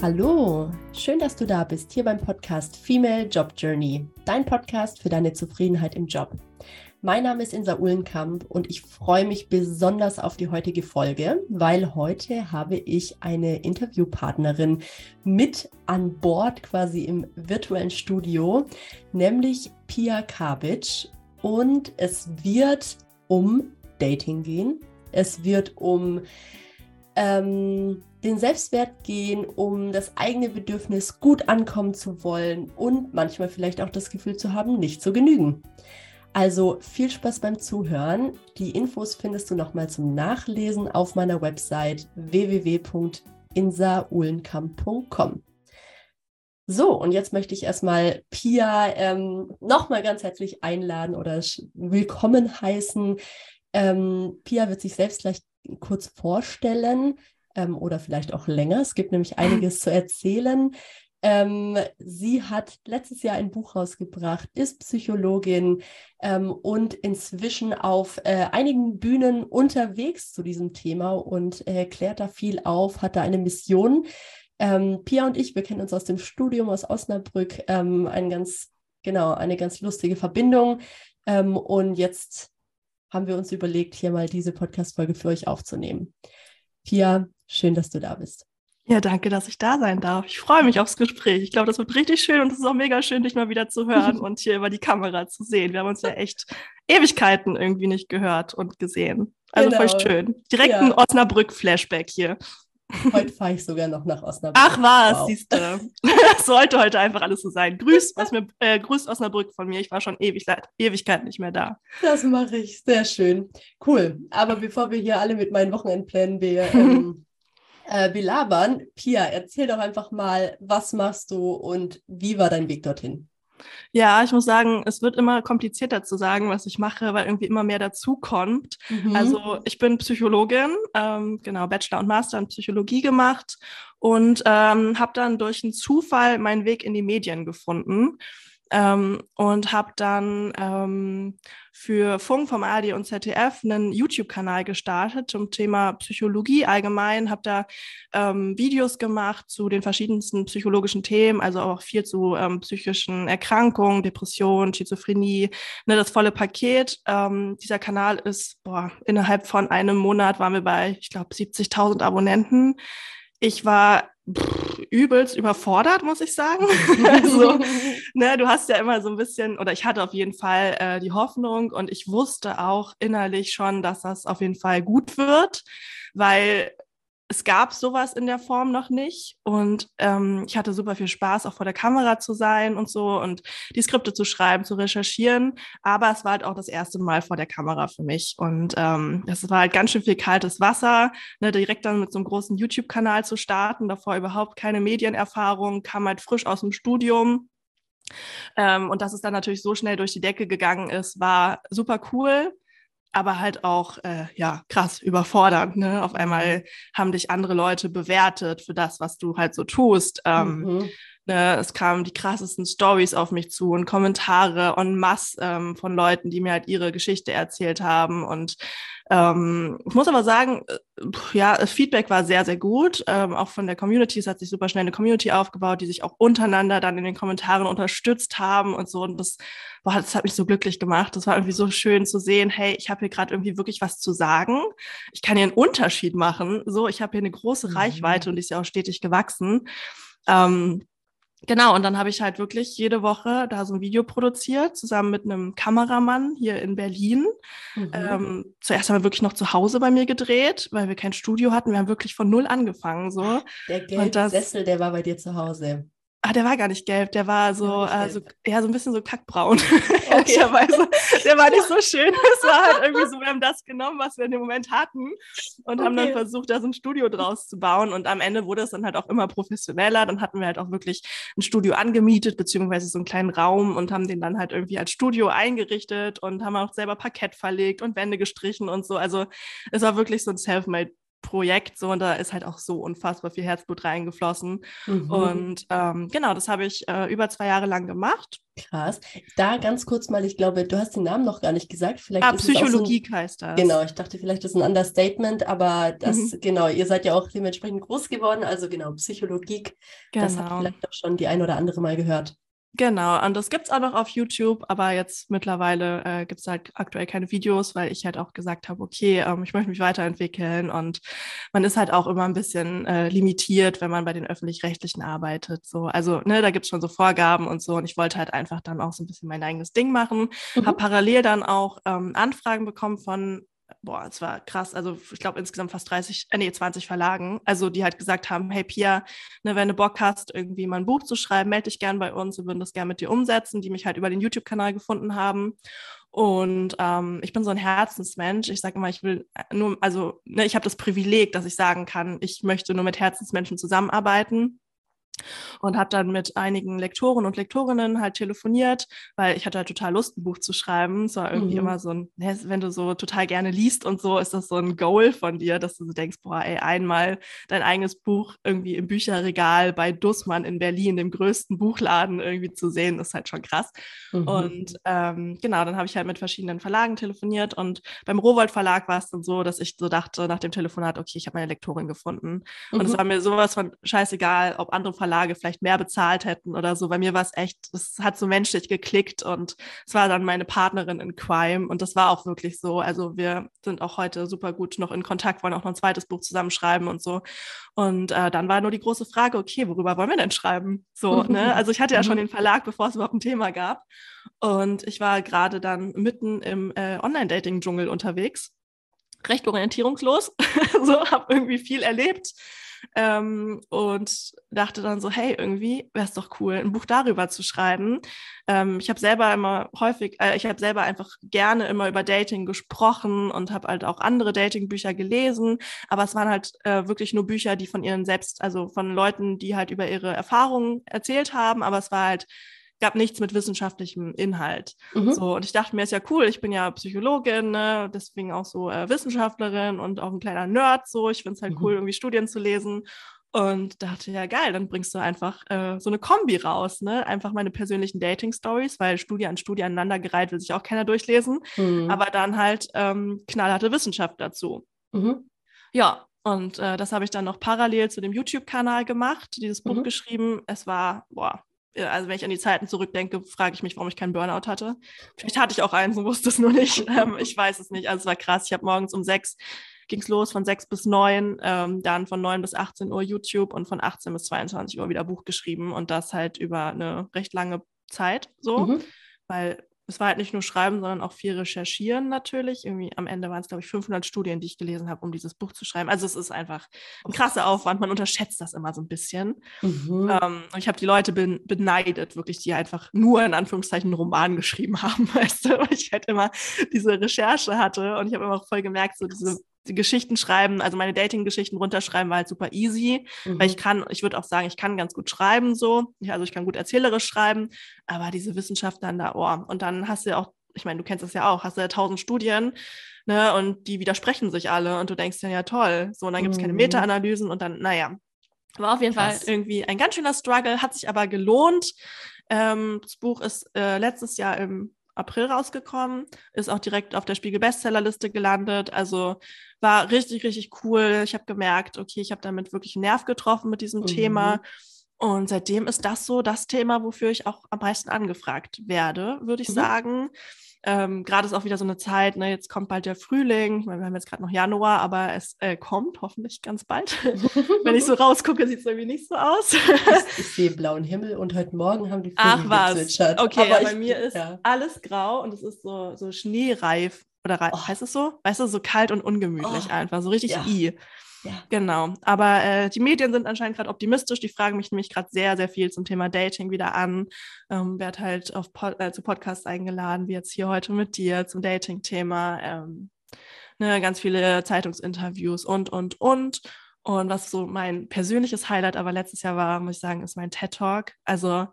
Hallo, schön, dass du da bist, hier beim Podcast Female Job Journey, dein Podcast für deine Zufriedenheit im Job. Mein Name ist Insa Uhlenkamp und ich freue mich besonders auf die heutige Folge, weil heute habe ich eine Interviewpartnerin mit an Bord quasi im virtuellen Studio, nämlich Pia Kabic. Und es wird um Dating gehen. Es wird um ähm, den Selbstwert gehen, um das eigene Bedürfnis gut ankommen zu wollen und manchmal vielleicht auch das Gefühl zu haben, nicht zu genügen. Also viel Spaß beim Zuhören. Die Infos findest du nochmal zum Nachlesen auf meiner Website www.insaulenkamp.com. So, und jetzt möchte ich erstmal Pia ähm, nochmal ganz herzlich einladen oder willkommen heißen. Ähm, Pia wird sich selbst gleich kurz vorstellen ähm, oder vielleicht auch länger. Es gibt nämlich einiges zu erzählen. Ähm, sie hat letztes Jahr ein Buch rausgebracht, ist Psychologin ähm, und inzwischen auf äh, einigen Bühnen unterwegs zu diesem Thema und äh, klärt da viel auf, hat da eine Mission. Ähm, Pia und ich, wir kennen uns aus dem Studium aus Osnabrück, ähm, ein ganz, genau, eine ganz lustige Verbindung. Ähm, und jetzt haben wir uns überlegt, hier mal diese Podcast-Folge für euch aufzunehmen. Pia, schön, dass du da bist. Ja, danke, dass ich da sein darf. Ich freue mich aufs Gespräch. Ich glaube, das wird richtig schön und es ist auch mega schön, dich mal wieder zu hören und hier über die Kamera zu sehen. Wir haben uns ja echt Ewigkeiten irgendwie nicht gehört und gesehen. Also genau. voll schön. Direkt ja. ein Osnabrück-Flashback hier. Heute fahre ich sogar noch nach Osnabrück. Ach was, wow. siehst du. sollte heute einfach alles so sein. Grüß, was mir, äh, grüßt Osnabrück von mir. Ich war schon ewig, Ewigkeit nicht mehr da. Das mache ich. Sehr schön. Cool. Aber bevor wir hier alle mit meinen Wochenendplänen be ähm, äh, belabern, Pia, erzähl doch einfach mal, was machst du und wie war dein Weg dorthin? Ja, ich muss sagen, es wird immer komplizierter zu sagen, was ich mache, weil irgendwie immer mehr dazu kommt. Mhm. Also ich bin Psychologin, ähm, genau, Bachelor und Master in Psychologie gemacht und ähm, habe dann durch einen Zufall meinen Weg in die Medien gefunden. Ähm, und habe dann ähm, für Funk vom ARD und ZDF einen YouTube-Kanal gestartet zum Thema Psychologie allgemein, habe da ähm, Videos gemacht zu den verschiedensten psychologischen Themen, also auch viel zu ähm, psychischen Erkrankungen, Depressionen, Schizophrenie, ne, das volle Paket. Ähm, dieser Kanal ist, boah, innerhalb von einem Monat waren wir bei, ich glaube, 70.000 Abonnenten. Ich war pff, übelst überfordert, muss ich sagen. also, ne, du hast ja immer so ein bisschen, oder ich hatte auf jeden Fall äh, die Hoffnung und ich wusste auch innerlich schon, dass das auf jeden Fall gut wird, weil es gab sowas in der Form noch nicht und ähm, ich hatte super viel Spaß, auch vor der Kamera zu sein und so und die Skripte zu schreiben, zu recherchieren. Aber es war halt auch das erste Mal vor der Kamera für mich und ähm, das war halt ganz schön viel kaltes Wasser, ne, direkt dann mit so einem großen YouTube-Kanal zu starten, davor überhaupt keine Medienerfahrung, kam halt frisch aus dem Studium. Ähm, und dass es dann natürlich so schnell durch die Decke gegangen ist, war super cool aber halt auch äh, ja krass überfordernd. Ne? Auf einmal haben dich andere Leute bewertet für das, was du halt so tust. Ähm, mhm. Ne? Es kamen die krassesten Stories auf mich zu und Kommentare en masse ähm, von Leuten, die mir halt ihre Geschichte erzählt haben und ähm, ich muss aber sagen, äh, ja, Feedback war sehr, sehr gut. Ähm, auch von der Community. Es hat sich super schnell eine Community aufgebaut, die sich auch untereinander dann in den Kommentaren unterstützt haben und so. Und das, boah, das hat mich so glücklich gemacht. Das war irgendwie so schön zu sehen, hey, ich habe hier gerade irgendwie wirklich was zu sagen. Ich kann hier einen Unterschied machen. So, ich habe hier eine große mhm. Reichweite und die ist ja auch stetig gewachsen. Ähm, Genau, und dann habe ich halt wirklich jede Woche da so ein Video produziert, zusammen mit einem Kameramann hier in Berlin. Mhm. Ähm, zuerst haben wir wirklich noch zu Hause bei mir gedreht, weil wir kein Studio hatten. Wir haben wirklich von null angefangen. So. Der gelbe Sessel, der war bei dir zu Hause. Ah, der war gar nicht gelb, der war so, äh, so ja, so ein bisschen so kackbraun, ehrlicherweise. Der war nicht so schön. Es war halt irgendwie so, wir haben das genommen, was wir in dem Moment hatten und okay. haben dann versucht, da so ein Studio draus zu bauen. Und am Ende wurde es dann halt auch immer professioneller. Dann hatten wir halt auch wirklich ein Studio angemietet, beziehungsweise so einen kleinen Raum und haben den dann halt irgendwie als Studio eingerichtet und haben auch selber Parkett verlegt und Wände gestrichen und so. Also es war wirklich so ein Selfmade Projekt so und da ist halt auch so unfassbar viel Herzblut reingeflossen. Mhm. Und ähm, genau, das habe ich äh, über zwei Jahre lang gemacht. Krass. Da ganz kurz mal, ich glaube, du hast den Namen noch gar nicht gesagt. Vielleicht ah, Psychologie so ein, heißt das. Genau, ich dachte, vielleicht ist ein Understatement, aber das, mhm. genau, ihr seid ja auch dementsprechend groß geworden. Also genau, Psychologie, genau. das hat vielleicht auch schon die ein oder andere mal gehört. Genau, und das gibt es auch noch auf YouTube, aber jetzt mittlerweile äh, gibt es halt aktuell keine Videos, weil ich halt auch gesagt habe, okay, ähm, ich möchte mich weiterentwickeln und man ist halt auch immer ein bisschen äh, limitiert, wenn man bei den Öffentlich-Rechtlichen arbeitet. So. Also, ne, da gibt es schon so Vorgaben und so und ich wollte halt einfach dann auch so ein bisschen mein eigenes Ding machen. Mhm. Habe parallel dann auch ähm, Anfragen bekommen von boah, es war krass. Also ich glaube insgesamt fast 30, äh, nee, 20 Verlagen, also die halt gesagt haben, hey Pia, ne, wenn du Bock hast, irgendwie mal ein Buch zu schreiben, melde dich gern bei uns, wir würden das gern mit dir umsetzen, die mich halt über den YouTube-Kanal gefunden haben. Und ähm, ich bin so ein Herzensmensch. Ich sage immer, ich will nur, also ne, ich habe das Privileg, dass ich sagen kann, ich möchte nur mit Herzensmenschen zusammenarbeiten und habe dann mit einigen Lektoren und Lektorinnen halt telefoniert, weil ich hatte halt total Lust, ein Buch zu schreiben. Es war irgendwie mhm. immer so ein, wenn du so total gerne liest und so, ist das so ein Goal von dir, dass du so denkst, boah, ey, einmal dein eigenes Buch irgendwie im Bücherregal bei Dussmann in Berlin, dem größten Buchladen irgendwie zu sehen, ist halt schon krass. Mhm. Und ähm, genau, dann habe ich halt mit verschiedenen Verlagen telefoniert und beim Rowold Verlag war es dann so, dass ich so dachte nach dem Telefonat, okay, ich habe meine Lektorin gefunden. Mhm. Und es war mir sowas von scheißegal, ob andere Verlage Verlage vielleicht mehr bezahlt hätten oder so. Bei mir war es echt, es hat so menschlich geklickt und es war dann meine Partnerin in Crime und das war auch wirklich so. Also wir sind auch heute super gut noch in Kontakt, wollen auch noch ein zweites Buch zusammenschreiben und so. Und äh, dann war nur die große Frage, okay, worüber wollen wir denn schreiben? So, ne? Also ich hatte ja schon mhm. den Verlag, bevor es überhaupt ein Thema gab. Und ich war gerade dann mitten im äh, Online-Dating-Dschungel unterwegs recht orientierungslos, so habe irgendwie viel erlebt, ähm, und dachte dann so, hey, irgendwie wäre es doch cool, ein Buch darüber zu schreiben. Ähm, ich habe selber immer häufig, äh, ich habe selber einfach gerne immer über Dating gesprochen und habe halt auch andere Dating-Bücher gelesen, aber es waren halt äh, wirklich nur Bücher, die von ihren selbst, also von Leuten, die halt über ihre Erfahrungen erzählt haben, aber es war halt gab nichts mit wissenschaftlichem Inhalt. Mhm. So, und ich dachte mir, ist ja cool, ich bin ja Psychologin, ne? deswegen auch so äh, Wissenschaftlerin und auch ein kleiner Nerd. So, ich finde es halt mhm. cool, irgendwie Studien zu lesen. Und dachte, ja, geil, dann bringst du einfach äh, so eine Kombi raus, ne? Einfach meine persönlichen Dating-Stories, weil Studie an Studie aneinandergereiht will sich auch keiner durchlesen. Mhm. Aber dann halt ähm, knallharte Wissenschaft dazu. Mhm. Ja, und äh, das habe ich dann noch parallel zu dem YouTube-Kanal gemacht, dieses Buch mhm. geschrieben. Es war, boah, also wenn ich an die Zeiten zurückdenke, frage ich mich, warum ich keinen Burnout hatte. Vielleicht hatte ich auch eins und wusste es nur nicht. Ähm, ich weiß es nicht. Also es war krass. Ich habe morgens um sechs ging es los, von sechs bis neun, ähm, dann von neun bis 18 Uhr YouTube und von 18 bis 22 Uhr wieder Buch geschrieben und das halt über eine recht lange Zeit so, mhm. weil es war halt nicht nur Schreiben, sondern auch viel Recherchieren natürlich. Irgendwie am Ende waren es, glaube ich, 500 Studien, die ich gelesen habe, um dieses Buch zu schreiben. Also es ist einfach ein krasser Aufwand. Man unterschätzt das immer so ein bisschen. Mhm. Ähm, und ich habe die Leute ben beneidet, wirklich, die einfach nur in Anführungszeichen einen Roman geschrieben haben, weißt du, weil ich halt immer diese Recherche hatte. Und ich habe immer voll gemerkt, so diese die Geschichten schreiben, also meine Dating-Geschichten runterschreiben, war halt super easy, mhm. weil ich kann, ich würde auch sagen, ich kann ganz gut schreiben so, also ich kann gut erzählerisch schreiben, aber diese Wissenschaft dann da, oh, und dann hast du ja auch, ich meine, du kennst das ja auch, hast du ja tausend Studien, ne, und die widersprechen sich alle und du denkst dann, ja toll, so, und dann gibt es mhm. keine Meta-Analysen und dann, naja, war auf jeden Krass. Fall irgendwie ein ganz schöner Struggle, hat sich aber gelohnt. Ähm, das Buch ist äh, letztes Jahr im April rausgekommen, ist auch direkt auf der Spiegel Bestsellerliste gelandet. Also war richtig, richtig cool. Ich habe gemerkt, okay, ich habe damit wirklich einen Nerv getroffen mit diesem mhm. Thema. Und seitdem ist das so das Thema, wofür ich auch am meisten angefragt werde, würde ich mhm. sagen. Ähm, gerade ist auch wieder so eine Zeit, ne, jetzt kommt bald der Frühling. Ich meine, wir haben jetzt gerade noch Januar, aber es äh, kommt hoffentlich ganz bald. Wenn ich so rausgucke, sieht es irgendwie nicht so aus. ich, ich, sehe blauen Himmel und heute Morgen haben die Vögel Ach was, gezwitschert. okay, aber ja, bei mir ist ja. alles grau und es ist so, so schneereif. Oder oh. heißt es so? Weißt du, so kalt und ungemütlich oh. einfach, so richtig ja. i. Ja. Genau. Aber äh, die Medien sind anscheinend gerade optimistisch. Die fragen mich nämlich gerade sehr, sehr viel zum Thema Dating wieder an. Ähm, werd halt auf Pod äh, zu Podcasts eingeladen, wie jetzt hier heute mit dir zum Dating-Thema. Ähm, ne, ganz viele Zeitungsinterviews und, und, und. Und was so mein persönliches Highlight aber letztes Jahr war, muss ich sagen, ist mein TED-Talk. Also,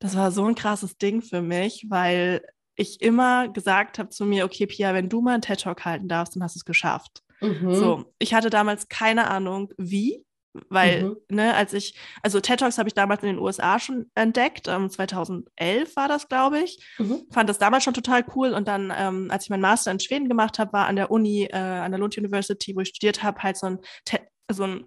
das war so ein krasses Ding für mich, weil ich immer gesagt habe zu mir, okay, Pia, wenn du mal einen TED-Talk halten darfst, dann hast du es geschafft. Mhm. So, ich hatte damals keine Ahnung, wie, weil, mhm. ne, als ich, also TED Talks habe ich damals in den USA schon entdeckt, ähm, 2011 war das, glaube ich. Mhm. Fand das damals schon total cool. Und dann, ähm, als ich meinen Master in Schweden gemacht habe, war an der Uni, äh, an der Lund University, wo ich studiert habe, halt so ein, so ein,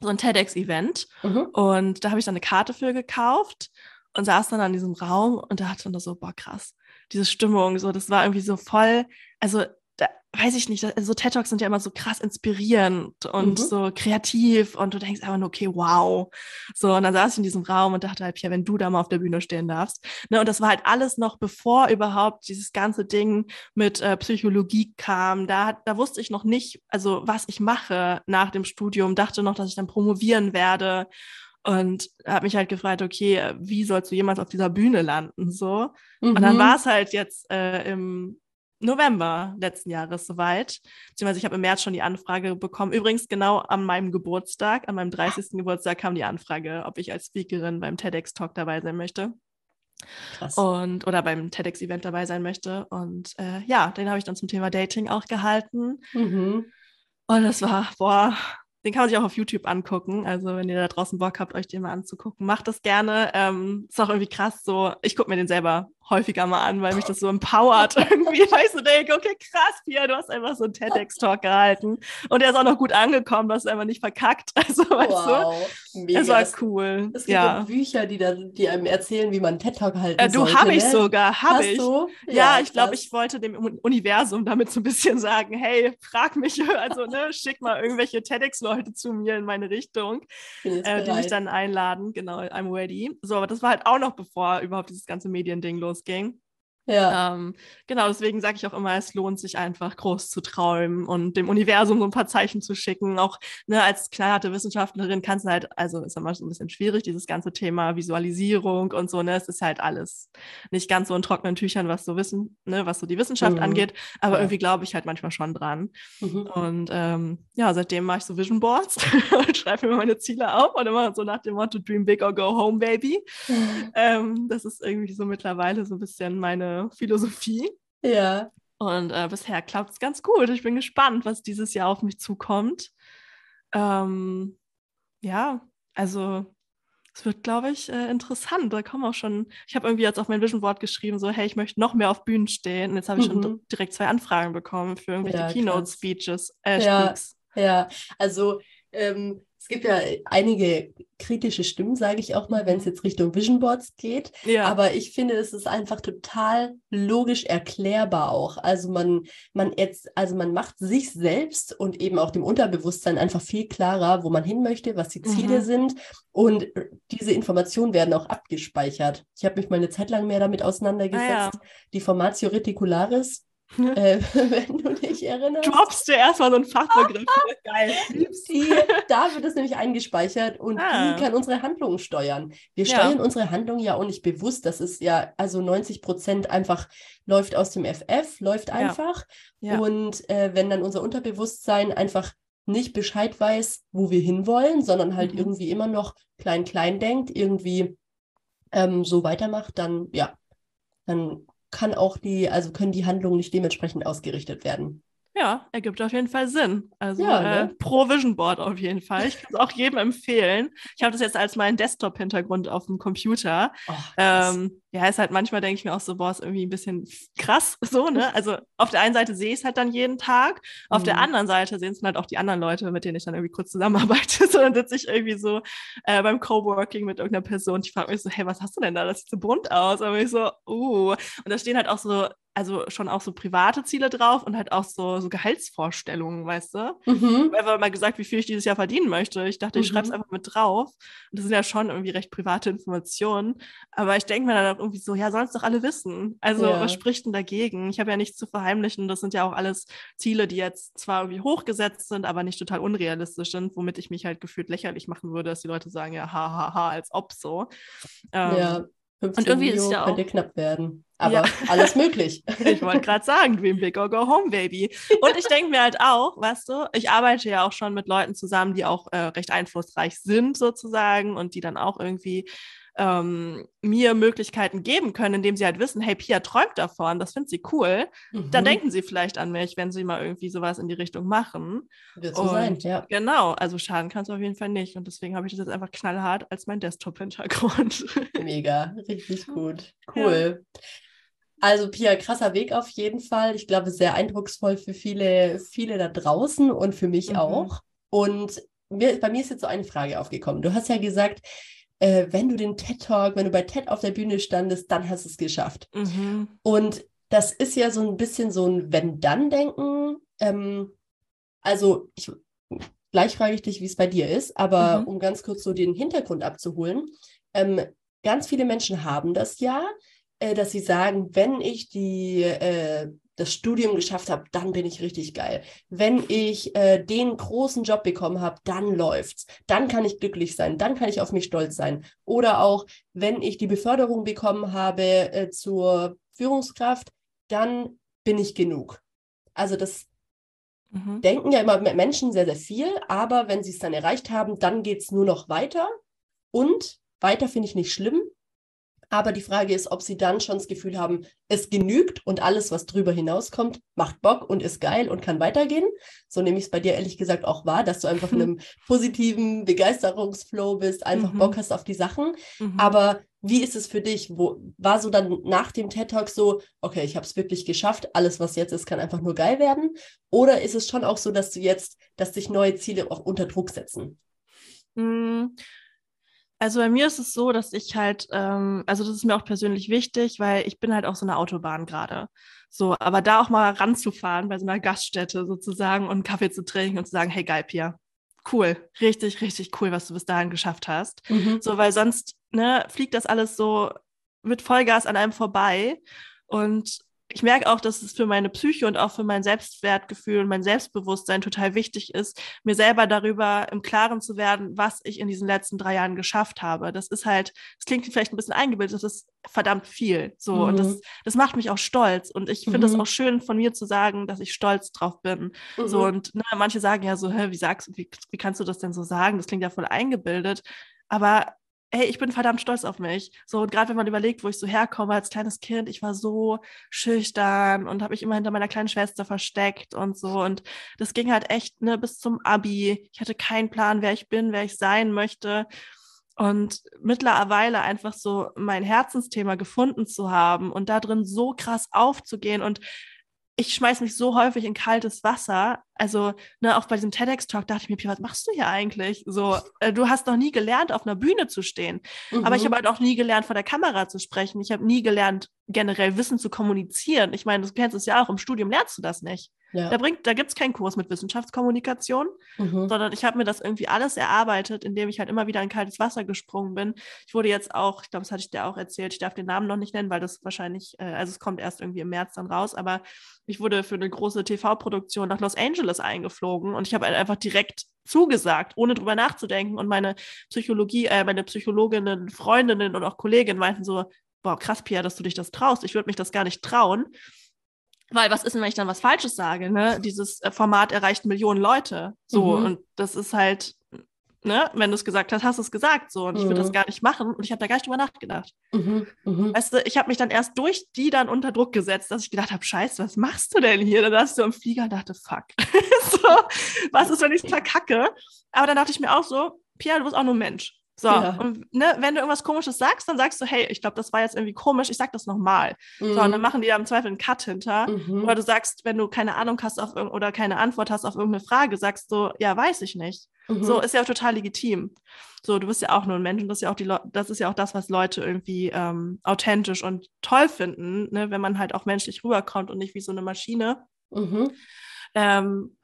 so ein TEDx-Event. Mhm. Und da habe ich dann eine Karte für gekauft und saß dann an diesem Raum und da hatte dann so, boah, krass, diese Stimmung, so, das war irgendwie so voll, also weiß ich nicht, so TED Talks sind ja immer so krass inspirierend und mhm. so kreativ und du denkst einfach nur, okay, wow. So, und dann saß ich in diesem Raum und dachte halt, ja, wenn du da mal auf der Bühne stehen darfst. Ne, und das war halt alles noch bevor überhaupt dieses ganze Ding mit äh, Psychologie kam. Da, da wusste ich noch nicht, also was ich mache nach dem Studium, dachte noch, dass ich dann promovieren werde und habe mich halt gefragt, okay, wie sollst du jemals auf dieser Bühne landen? So. Mhm. Und dann mhm. war es halt jetzt äh, im November letzten Jahres soweit. Beziehungsweise ich habe im März schon die Anfrage bekommen. Übrigens genau an meinem Geburtstag, an meinem 30. Geburtstag kam die Anfrage, ob ich als Speakerin beim TEDx-Talk dabei sein möchte. Krass. Und, oder beim TEDx-Event dabei sein möchte. Und äh, ja, den habe ich dann zum Thema Dating auch gehalten. Mhm. Und das war, boah, den kann man sich auch auf YouTube angucken. Also wenn ihr da draußen Bock habt, euch den mal anzugucken, macht das gerne. Ähm, ist auch irgendwie krass so. Ich gucke mir den selber häufiger mal an, weil mich das so empowert irgendwie, weil ich so denke, okay, krass, Pia, du hast einfach so einen TEDx-Talk gehalten und der ist auch noch gut angekommen, du hast einfach nicht verkackt. Also, weißt wow, du, mega. es war cool. Es gibt ja. Bücher, die, da, die einem erzählen, wie man einen TED-Talk halten äh, Du, habe ich ne? sogar, habe ich. Du? Ja, ja ich glaube, ich wollte dem Universum damit so ein bisschen sagen, hey, frag mich, also ne, schick mal irgendwelche TEDx-Leute zu mir in meine Richtung, äh, die mich dann einladen. Genau, I'm ready. So, aber das war halt auch noch bevor überhaupt dieses ganze Mediending los losging. Ja. Ähm, genau, deswegen sage ich auch immer, es lohnt sich einfach groß zu träumen und dem Universum so ein paar Zeichen zu schicken. Auch ne, als knallharte Wissenschaftlerin kannst du halt, also ist immer so ein bisschen schwierig, dieses ganze Thema Visualisierung und so, ne, es ist halt alles nicht ganz so in trockenen Tüchern, was so wissen, ne, was so die Wissenschaft mhm. angeht, aber ja. irgendwie glaube ich halt manchmal schon dran. Mhm. Und ähm, ja, seitdem mache ich so Vision Boards und schreibe mir meine Ziele auf und immer so nach dem Motto Dream Big or Go Home, Baby. Mhm. Ähm, das ist irgendwie so mittlerweile so ein bisschen meine Philosophie. Ja. Und äh, bisher klappt es ganz gut. Ich bin gespannt, was dieses Jahr auf mich zukommt. Ähm, ja, also es wird, glaube ich, äh, interessant. Da kommen auch schon, ich habe irgendwie jetzt auf mein Vision Board geschrieben, so, hey, ich möchte noch mehr auf Bühnen stehen. Und jetzt habe ich mhm. schon direkt zwei Anfragen bekommen für irgendwelche ja, Keynote-Speeches. Äh, ja, ja, also ähm, es gibt ja einige kritische Stimmen, sage ich auch mal, wenn es mhm. jetzt Richtung Vision Boards geht. Ja. Aber ich finde, es ist einfach total logisch erklärbar auch. Also man, man jetzt, also man macht sich selbst und eben auch dem Unterbewusstsein einfach viel klarer, wo man hin möchte, was die Ziele mhm. sind. Und diese Informationen werden auch abgespeichert. Ich habe mich mal eine Zeit lang mehr damit auseinandergesetzt. Ah, ja. Die Formatio Reticularis äh, wenn du dich erinnerst. Droppst du erstmal so einen Fachbegriff. Geil. Die, da wird es nämlich eingespeichert und ah. die kann unsere Handlungen steuern. Wir steuern ja. unsere Handlungen ja auch nicht bewusst. Das ist ja, also 90 Prozent einfach läuft aus dem FF, läuft einfach. Ja. Ja. Und äh, wenn dann unser Unterbewusstsein einfach nicht Bescheid weiß, wo wir hinwollen, sondern halt mhm. irgendwie immer noch klein-klein denkt, irgendwie ähm, so weitermacht, dann ja, dann kann auch die, also können die Handlungen nicht dementsprechend ausgerichtet werden. Ja, ergibt auf jeden Fall Sinn. Also ja, ne? äh, pro Vision Board auf jeden Fall. Ich kann es auch jedem empfehlen. Ich habe das jetzt als meinen Desktop-Hintergrund auf dem Computer. Oh, ähm, ja, ist halt manchmal denke ich mir auch so, boah, ist irgendwie ein bisschen krass so, ne? Also auf der einen Seite sehe ich es halt dann jeden Tag, auf mhm. der anderen Seite sehen es halt auch die anderen Leute, mit denen ich dann irgendwie kurz zusammenarbeite. So, dann sitze ich irgendwie so äh, beim Coworking mit irgendeiner Person. Ich frage mich so, hey, was hast du denn da? Das sieht so bunt aus. Aber ich so, uh. Und da stehen halt auch so also schon auch so private Ziele drauf und halt auch so, so Gehaltsvorstellungen, weißt du? Mhm. Ich habe einfach mal gesagt, wie viel ich dieses Jahr verdienen möchte. Ich dachte, ich mhm. schreibe es einfach mit drauf. Und das sind ja schon irgendwie recht private Informationen. Aber ich denke mir dann auch irgendwie so, ja, sollen es doch alle wissen. Also ja. was spricht denn dagegen? Ich habe ja nichts zu verheimlichen. Das sind ja auch alles Ziele, die jetzt zwar irgendwie hochgesetzt sind, aber nicht total unrealistisch sind, womit ich mich halt gefühlt lächerlich machen würde, dass die Leute sagen, ja, hahaha, ha, ha, als ob so. Ähm, ja. 15 und irgendwie Video ist ja auch, könnte knapp werden. Aber ja. alles möglich. Ich wollte gerade sagen, Dream Big or Go Home, Baby. Und ich denke mir halt auch, weißt du, ich arbeite ja auch schon mit Leuten zusammen, die auch äh, recht einflussreich sind sozusagen und die dann auch irgendwie ähm, mir Möglichkeiten geben können, indem sie halt wissen, hey, Pia träumt davon, das findet sie cool, mhm. dann denken sie vielleicht an mich, wenn sie mal irgendwie sowas in die Richtung machen. Wird so sein, ja. Genau, also schaden kann es auf jeden Fall nicht. Und deswegen habe ich das jetzt einfach knallhart als mein Desktop-Hintergrund. Mega, richtig gut. Cool. Ja. Also Pia, krasser Weg auf jeden Fall. Ich glaube, sehr eindrucksvoll für viele, viele da draußen und für mich mhm. auch. Und mir, bei mir ist jetzt so eine Frage aufgekommen. Du hast ja gesagt, äh, wenn du den TED Talk, wenn du bei TED auf der Bühne standest, dann hast du es geschafft. Mhm. Und das ist ja so ein bisschen so ein Wenn-Dann-Denken. Ähm, also ich, gleich frage ich dich, wie es bei dir ist, aber mhm. um ganz kurz so den Hintergrund abzuholen. Ähm, ganz viele Menschen haben das ja, äh, dass sie sagen, wenn ich die äh, das Studium geschafft habe, dann bin ich richtig geil. Wenn ich äh, den großen Job bekommen habe, dann läuft's. Dann kann ich glücklich sein. Dann kann ich auf mich stolz sein. Oder auch, wenn ich die Beförderung bekommen habe äh, zur Führungskraft, dann bin ich genug. Also das mhm. denken ja immer Menschen sehr, sehr viel, aber wenn sie es dann erreicht haben, dann geht es nur noch weiter. Und weiter finde ich nicht schlimm, aber die Frage ist, ob sie dann schon das Gefühl haben, es genügt und alles, was drüber hinauskommt, macht Bock und ist geil und kann weitergehen. So nehme ich es bei dir ehrlich gesagt auch wahr, dass du einfach in einem positiven Begeisterungsflow bist, einfach mhm. Bock hast auf die Sachen. Mhm. Aber wie ist es für dich? Wo, war so dann nach dem TED Talk so, okay, ich habe es wirklich geschafft, alles, was jetzt ist, kann einfach nur geil werden? Oder ist es schon auch so, dass du jetzt, dass dich neue Ziele auch unter Druck setzen? Mhm. Also bei mir ist es so, dass ich halt, ähm, also das ist mir auch persönlich wichtig, weil ich bin halt auf so einer Autobahn gerade. So, aber da auch mal ranzufahren bei so einer Gaststätte sozusagen und einen Kaffee zu trinken und zu sagen, hey geil, Pia, cool, richtig, richtig cool, was du bis dahin geschafft hast. Mhm. So, weil sonst ne, fliegt das alles so mit Vollgas an einem vorbei. Und ich merke auch, dass es für meine Psyche und auch für mein Selbstwertgefühl und mein Selbstbewusstsein total wichtig ist, mir selber darüber im Klaren zu werden, was ich in diesen letzten drei Jahren geschafft habe. Das ist halt, das klingt vielleicht ein bisschen eingebildet, das ist verdammt viel. So, mhm. und das, das macht mich auch stolz. Und ich finde es mhm. auch schön von mir zu sagen, dass ich stolz drauf bin. Mhm. So, und ne, manche sagen ja so, hä, wie sagst wie, wie kannst du das denn so sagen? Das klingt ja voll eingebildet. Aber hey, ich bin verdammt stolz auf mich. So, und gerade wenn man überlegt, wo ich so herkomme als kleines Kind, ich war so schüchtern und habe mich immer hinter meiner kleinen Schwester versteckt und so. Und das ging halt echt ne, bis zum Abi. Ich hatte keinen Plan, wer ich bin, wer ich sein möchte. Und mittlerweile einfach so mein Herzensthema gefunden zu haben und da drin so krass aufzugehen und ich schmeiß mich so häufig in kaltes Wasser. Also, ne, auch bei diesem TEDx-Talk dachte ich mir, was machst du hier eigentlich? So, äh, du hast noch nie gelernt, auf einer Bühne zu stehen. Mhm. Aber ich mhm. habe halt auch nie gelernt, vor der Kamera zu sprechen. Ich habe nie gelernt, generell Wissen zu kommunizieren. Ich meine, du kennst es ja auch, im Studium lernst du das nicht. Ja. Da, bringt, da gibt es keinen Kurs mit Wissenschaftskommunikation, mhm. sondern ich habe mir das irgendwie alles erarbeitet, indem ich halt immer wieder in kaltes Wasser gesprungen bin. Ich wurde jetzt auch, ich glaube, das hatte ich dir auch erzählt, ich darf den Namen noch nicht nennen, weil das wahrscheinlich, äh, also es kommt erst irgendwie im März dann raus, aber ich wurde für eine große TV-Produktion nach Los Angeles eingeflogen und ich habe halt einfach direkt zugesagt, ohne drüber nachzudenken. Und meine Psychologie, äh, meine Psychologinnen, Freundinnen und auch Kolleginnen meinten so, boah, krass, Pia, dass du dich das traust. Ich würde mich das gar nicht trauen. Weil was ist denn, wenn ich dann was Falsches sage? Ne? Dieses äh, Format erreicht Millionen Leute. So, mhm. und das ist halt, ne, wenn du es gesagt hast, hast du es gesagt. So, und mhm. ich würde das gar nicht machen. Und ich habe da gar nicht drüber nachgedacht. Mhm. mhm. Weißt du, ich habe mich dann erst durch die dann unter Druck gesetzt, dass ich gedacht habe, scheiße, was machst du denn hier? Dann saß du im Flieger und dachte, fuck. so, was ist, wenn ich es verkacke? Aber dann dachte ich mir auch so, Pia, du bist auch nur Mensch. So, ja. und ne, wenn du irgendwas Komisches sagst, dann sagst du, hey, ich glaube, das war jetzt irgendwie komisch, ich sag das nochmal. Mhm. So, und dann mhm. machen die da im Zweifel einen Cut hinter. Mhm. Oder du sagst, wenn du keine Ahnung hast auf oder keine Antwort hast auf irgendeine Frage, sagst du, ja, weiß ich nicht. Mhm. So, ist ja auch total legitim. So, du bist ja auch nur ein Mensch und das ist ja auch die das ist ja auch das, was Leute irgendwie ähm, authentisch und toll finden, ne, wenn man halt auch menschlich rüberkommt und nicht wie so eine Maschine. Mhm. Ähm,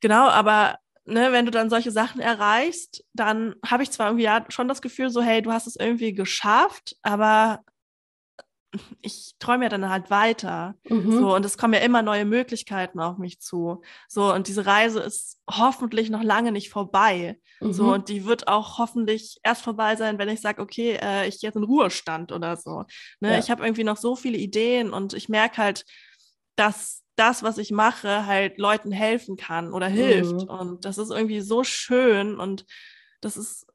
genau, aber ne, wenn du dann solche Sachen erreichst, dann habe ich zwar irgendwie ja schon das Gefühl, so, hey, du hast es irgendwie geschafft, aber ich träume ja dann halt weiter. Mhm. So, und es kommen ja immer neue Möglichkeiten auf mich zu. So, und diese Reise ist hoffentlich noch lange nicht vorbei. Mhm. So, und die wird auch hoffentlich erst vorbei sein, wenn ich sage, okay, äh, ich gehe jetzt in Ruhestand oder so. Ne? Ja. Ich habe irgendwie noch so viele Ideen und ich merke halt, dass das, was ich mache, halt Leuten helfen kann oder hilft. Mhm. Und das ist irgendwie so schön und das ist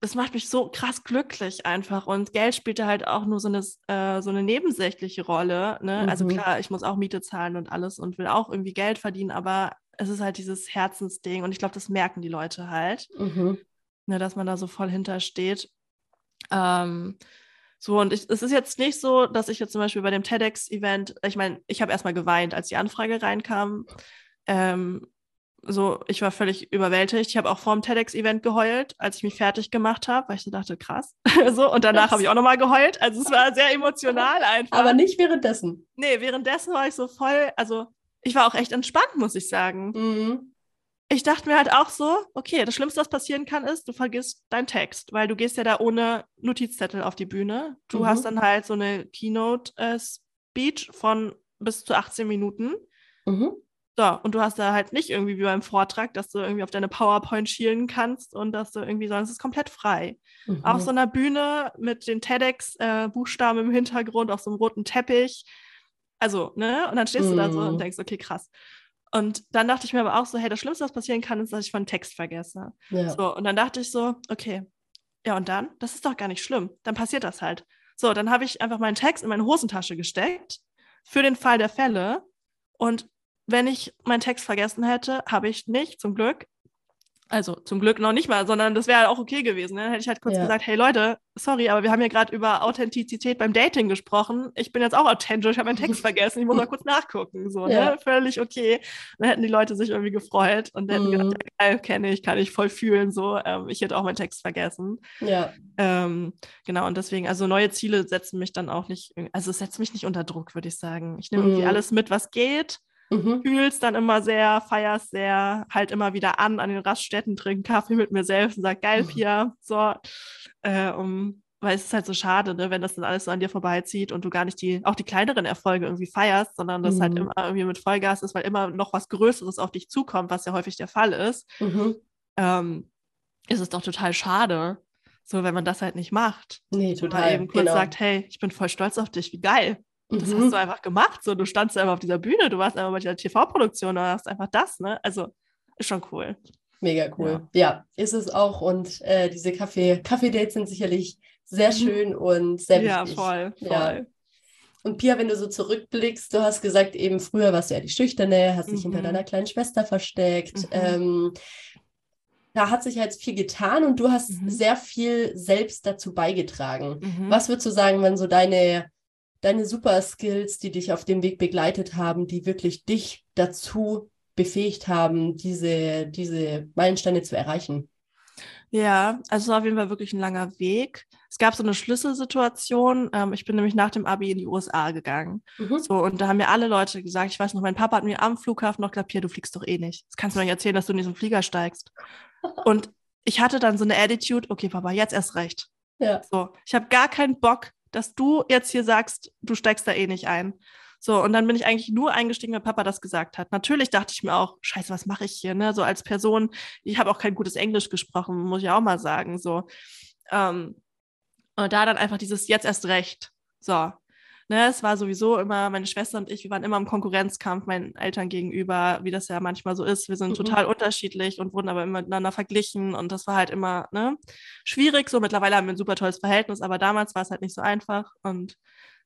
das macht mich so krass glücklich einfach. Und Geld spielt da halt auch nur so eine, äh, so eine nebensächliche Rolle. Ne? Also mhm. Also klar, ich muss auch Miete zahlen und alles und will auch irgendwie Geld verdienen, aber es ist halt dieses Herzensding und ich glaube, das merken die Leute halt, mhm. ne, dass man da so voll hintersteht. Ähm, so, und ich, es ist jetzt nicht so, dass ich jetzt zum Beispiel bei dem TEDx-Event, ich meine, ich habe erstmal geweint, als die Anfrage reinkam. Ähm, so, ich war völlig überwältigt. Ich habe auch vor dem TEDx-Event geheult, als ich mich fertig gemacht habe, weil ich so dachte, krass. so, und danach habe ich auch nochmal geheult. Also es war sehr emotional einfach. Aber nicht währenddessen. Nee, währenddessen war ich so voll, also ich war auch echt entspannt, muss ich sagen. Mhm. Ich dachte mir halt auch so, okay, das Schlimmste, was passieren kann, ist, du vergisst deinen Text, weil du gehst ja da ohne Notizzettel auf die Bühne. Du mhm. hast dann halt so eine Keynote-Speech von bis zu 18 Minuten. Mhm. So, und du hast da halt nicht irgendwie wie beim Vortrag, dass du irgendwie auf deine PowerPoint schielen kannst und dass du irgendwie, sondern es ist komplett frei. Mhm. Auf so einer Bühne mit den TEDx-Buchstaben im Hintergrund, auf so einem roten Teppich. Also, ne? Und dann stehst du da so und mhm. denkst, okay, krass. Und dann dachte ich mir aber auch so, hey, das Schlimmste, was passieren kann, ist, dass ich von Text vergesse. Ja. So, und dann dachte ich so, okay, ja, und dann? Das ist doch gar nicht schlimm. Dann passiert das halt. So, dann habe ich einfach meinen Text in meine Hosentasche gesteckt für den Fall der Fälle. Und wenn ich meinen Text vergessen hätte, habe ich nicht, zum Glück, also zum Glück noch nicht mal, sondern das wäre halt auch okay gewesen. Ne? Dann hätte ich halt kurz ja. gesagt, hey Leute, sorry, aber wir haben ja gerade über Authentizität beim Dating gesprochen. Ich bin jetzt auch authentisch, ich habe meinen Text vergessen, ich muss mal kurz nachgucken. So, ne? ja. ne? Völlig okay. Dann hätten die Leute sich irgendwie gefreut und hätten mhm. gedacht, ja, geil, kenne ich, kann ich voll fühlen. So, ähm, ich hätte auch meinen Text vergessen. Ja. Ähm, genau, und deswegen, also neue Ziele setzen mich dann auch nicht, also es setzt mich nicht unter Druck, würde ich sagen. Ich nehme mhm. irgendwie alles mit, was geht Mhm. Fühlst dann immer sehr, feierst sehr, halt immer wieder an an den Raststätten, trinken Kaffee mit mir selbst und sag, geil, mhm. Pia, so. Äh, um, weil es ist halt so schade, ne, wenn das dann alles so an dir vorbeizieht und du gar nicht die, auch die kleineren Erfolge irgendwie feierst, sondern das halt mhm. halt immer irgendwie mit Vollgas ist, weil immer noch was Größeres auf dich zukommt, was ja häufig der Fall ist, mhm. ähm, ist es doch total schade, so wenn man das halt nicht macht. Nee, total. Oder eben kurz genau. sagt, hey, ich bin voll stolz auf dich, wie geil. Das mhm. hast du einfach gemacht. So, du standst einfach auf dieser Bühne, du warst einfach bei der TV-Produktion und hast einfach das, ne? Also ist schon cool. Mega cool. Ja, ja ist es auch. Und äh, diese Kaffee, Kaffee-Dates sind sicherlich sehr mhm. schön und sehr wichtig. Ja, voll, voll. Ja. Und Pia, wenn du so zurückblickst, du hast gesagt, eben früher warst du ja die Schüchterne, hast dich mhm. hinter deiner kleinen Schwester versteckt. Mhm. Ähm, da hat sich jetzt viel getan und du hast mhm. sehr viel selbst dazu beigetragen. Mhm. Was würdest du sagen, wenn so deine deine super Skills, die dich auf dem Weg begleitet haben, die wirklich dich dazu befähigt haben, diese, diese Meilensteine zu erreichen? Ja, also es war auf jeden Fall wirklich ein langer Weg. Es gab so eine Schlüsselsituation. Ähm, ich bin nämlich nach dem Abi in die USA gegangen. Mhm. So, und da haben mir alle Leute gesagt, ich weiß noch, mein Papa hat mir am Flughafen noch gesagt, du fliegst doch eh nicht. Das kannst du mir nicht erzählen, dass du in diesen Flieger steigst. und ich hatte dann so eine Attitude, okay, Papa, jetzt erst recht. Ja. So, ich habe gar keinen Bock, dass du jetzt hier sagst, du steigst da eh nicht ein. So, und dann bin ich eigentlich nur eingestiegen, weil Papa das gesagt hat. Natürlich dachte ich mir auch, scheiße, was mache ich hier, ne? So als Person, ich habe auch kein gutes Englisch gesprochen, muss ich auch mal sagen. So. Ähm, und da dann einfach dieses jetzt erst recht. So, Ne, es war sowieso immer, meine Schwester und ich, wir waren immer im Konkurrenzkampf meinen Eltern gegenüber, wie das ja manchmal so ist. Wir sind mhm. total unterschiedlich und wurden aber immer miteinander verglichen und das war halt immer ne, schwierig. So mittlerweile haben wir ein super tolles Verhältnis, aber damals war es halt nicht so einfach und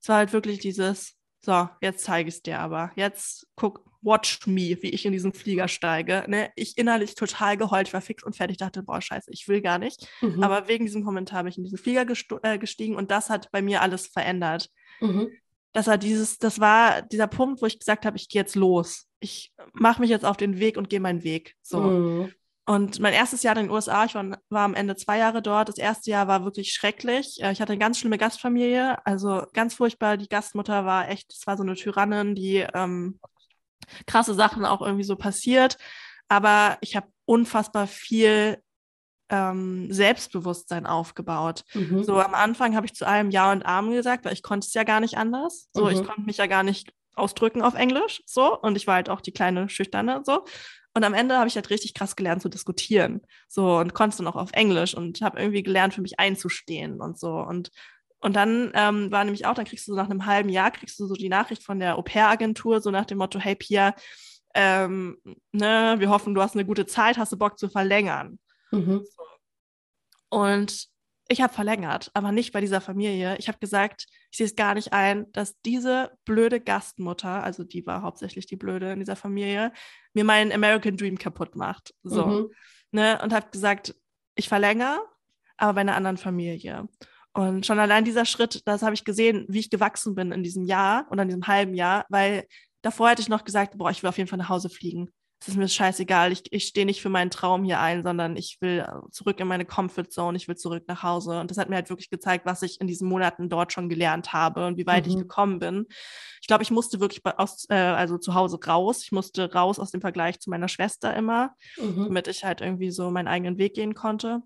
es war halt wirklich dieses, so, jetzt zeige ich es dir aber. Jetzt guck, watch me, wie ich in diesen Flieger steige. Ne? Ich innerlich total geheult, ich war fix und fertig, dachte, boah, scheiße, ich will gar nicht. Mhm. Aber wegen diesem Kommentar bin ich in diesen Flieger äh, gestiegen und das hat bei mir alles verändert. Mhm. Das war dieses, das war dieser Punkt, wo ich gesagt habe, ich gehe jetzt los. Ich mache mich jetzt auf den Weg und gehe meinen Weg. So. Mhm. Und mein erstes Jahr in den USA, ich war, war, am Ende zwei Jahre dort. Das erste Jahr war wirklich schrecklich. Äh, ich hatte eine ganz schlimme Gastfamilie, also ganz furchtbar. Die Gastmutter war echt, es war so eine Tyrannin, die ähm, krasse Sachen auch irgendwie so passiert. Aber ich habe unfassbar viel ähm, Selbstbewusstsein aufgebaut. Mhm. So am Anfang habe ich zu allem Ja und Amen gesagt, weil ich konnte es ja gar nicht anders. So, mhm. ich konnte mich ja gar nicht ausdrücken auf Englisch. So, und ich war halt auch die kleine Schüchterne. So. Und am Ende habe ich halt richtig krass gelernt zu diskutieren. So, und konnte dann auch auf Englisch und habe irgendwie gelernt, für mich einzustehen und so. Und und dann ähm, war nämlich auch, dann kriegst du so nach einem halben Jahr, kriegst du so die Nachricht von der Au-pair-Agentur, so nach dem Motto, hey Pia, ähm, ne, wir hoffen, du hast eine gute Zeit, hast du Bock zu verlängern. Mhm. Und ich habe verlängert, aber nicht bei dieser Familie. Ich habe gesagt, ich sehe es gar nicht ein, dass diese blöde Gastmutter, also die war hauptsächlich die blöde in dieser Familie, mir meinen American Dream kaputt macht. So. Mhm. Ne? Und habe gesagt, ich verlängere, aber bei einer anderen Familie. Und schon allein dieser Schritt, das habe ich gesehen, wie ich gewachsen bin in diesem Jahr oder in diesem halben Jahr, weil davor hätte ich noch gesagt, boah, ich will auf jeden Fall nach Hause fliegen es ist mir scheißegal, ich, ich stehe nicht für meinen Traum hier ein, sondern ich will äh, zurück in meine Comfort Zone, ich will zurück nach Hause. Und das hat mir halt wirklich gezeigt, was ich in diesen Monaten dort schon gelernt habe und wie weit mhm. ich gekommen bin. Ich glaube, ich musste wirklich aus, äh, also zu Hause raus. Ich musste raus aus dem Vergleich zu meiner Schwester immer, mhm. damit ich halt irgendwie so meinen eigenen Weg gehen konnte.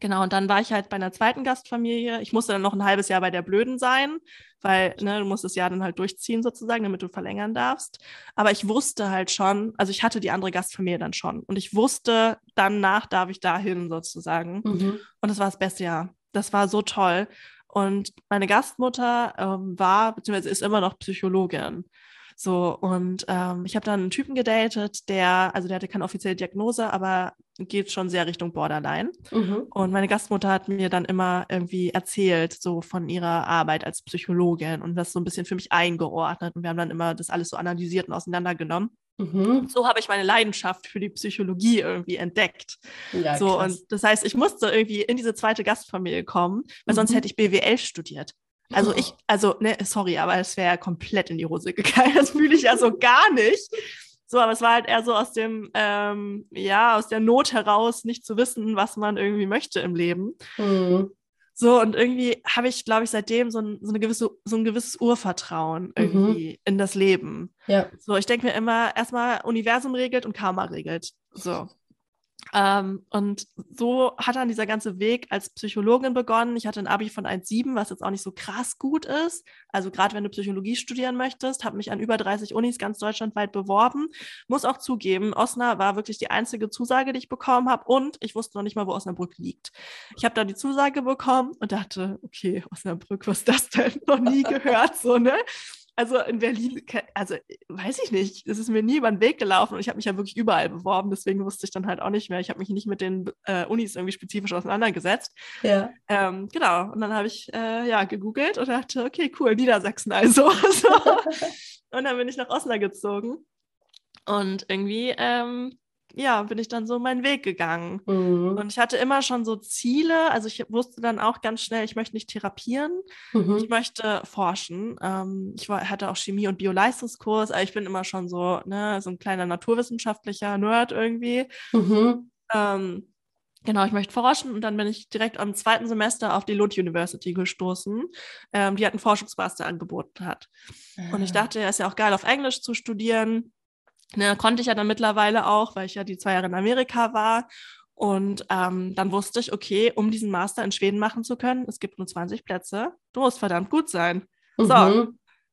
Genau, und dann war ich halt bei einer zweiten Gastfamilie. Ich musste dann noch ein halbes Jahr bei der Blöden sein, weil ne, du musst das Jahr dann halt durchziehen sozusagen, damit du verlängern darfst. Aber ich wusste halt schon, also ich hatte die andere Gastfamilie dann schon und ich wusste, danach darf ich dahin sozusagen. Mhm. Und das war das beste Jahr. Das war so toll. Und meine Gastmutter ähm, war, beziehungsweise ist immer noch Psychologin. So, und ähm, ich habe dann einen Typen gedatet, der, also der hatte keine offizielle Diagnose, aber geht schon sehr Richtung Borderline. Mhm. Und meine Gastmutter hat mir dann immer irgendwie erzählt, so von ihrer Arbeit als Psychologin und das so ein bisschen für mich eingeordnet. Und wir haben dann immer das alles so analysiert und auseinandergenommen. Mhm. So habe ich meine Leidenschaft für die Psychologie irgendwie entdeckt. Ja, so, krass. und das heißt, ich musste irgendwie in diese zweite Gastfamilie kommen, weil mhm. sonst hätte ich BWL studiert. Also ich, also, ne, sorry, aber es wäre komplett in die Hose gegangen. Das fühle ich ja so gar nicht. So, aber es war halt eher so aus dem, ähm, ja, aus der Not heraus, nicht zu wissen, was man irgendwie möchte im Leben. Mhm. So, und irgendwie habe ich, glaube ich, seitdem so ein, so, eine gewisse, so ein gewisses Urvertrauen irgendwie mhm. in das Leben. Ja. So, ich denke mir immer, erstmal Universum regelt und Karma regelt. So. Ähm, und so hat dann dieser ganze Weg als Psychologin begonnen. Ich hatte ein Abi von 1,7, was jetzt auch nicht so krass gut ist. Also gerade wenn du Psychologie studieren möchtest, habe mich an über 30 Unis ganz deutschlandweit beworben. Muss auch zugeben, Osnabrück war wirklich die einzige Zusage, die ich bekommen habe. Und ich wusste noch nicht mal, wo Osnabrück liegt. Ich habe da die Zusage bekommen und dachte, okay, Osnabrück, was ist das denn? noch nie gehört, so, ne? Also in Berlin, also weiß ich nicht, es ist mir nie über den Weg gelaufen und ich habe mich ja wirklich überall beworben, deswegen wusste ich dann halt auch nicht mehr. Ich habe mich nicht mit den äh, Unis irgendwie spezifisch auseinandergesetzt. Ja. Ähm, genau, und dann habe ich äh, ja gegoogelt und dachte, okay, cool, Niedersachsen also. so. und dann bin ich nach Osnabrück gezogen und irgendwie ähm, ja, bin ich dann so meinen Weg gegangen. Mhm. Und ich hatte immer schon so Ziele. Also ich wusste dann auch ganz schnell, ich möchte nicht therapieren, mhm. ich möchte forschen. Ähm, ich war, hatte auch Chemie- und Bioleistungskurs, aber ich bin immer schon so, ne, so ein kleiner naturwissenschaftlicher Nerd irgendwie. Mhm. Ähm, Genau, ich möchte forschen und dann bin ich direkt am zweiten Semester auf die Lund University gestoßen, ähm, die hat einen Forschungsmaster angeboten hat. Und ich ah. dachte, ja, ist ja auch geil, auf Englisch zu studieren. Ne, konnte ich ja dann mittlerweile auch, weil ich ja die zwei Jahre in Amerika war. Und ähm, dann wusste ich, okay, um diesen Master in Schweden machen zu können, es gibt nur 20 Plätze, du musst verdammt gut sein. Mhm. So,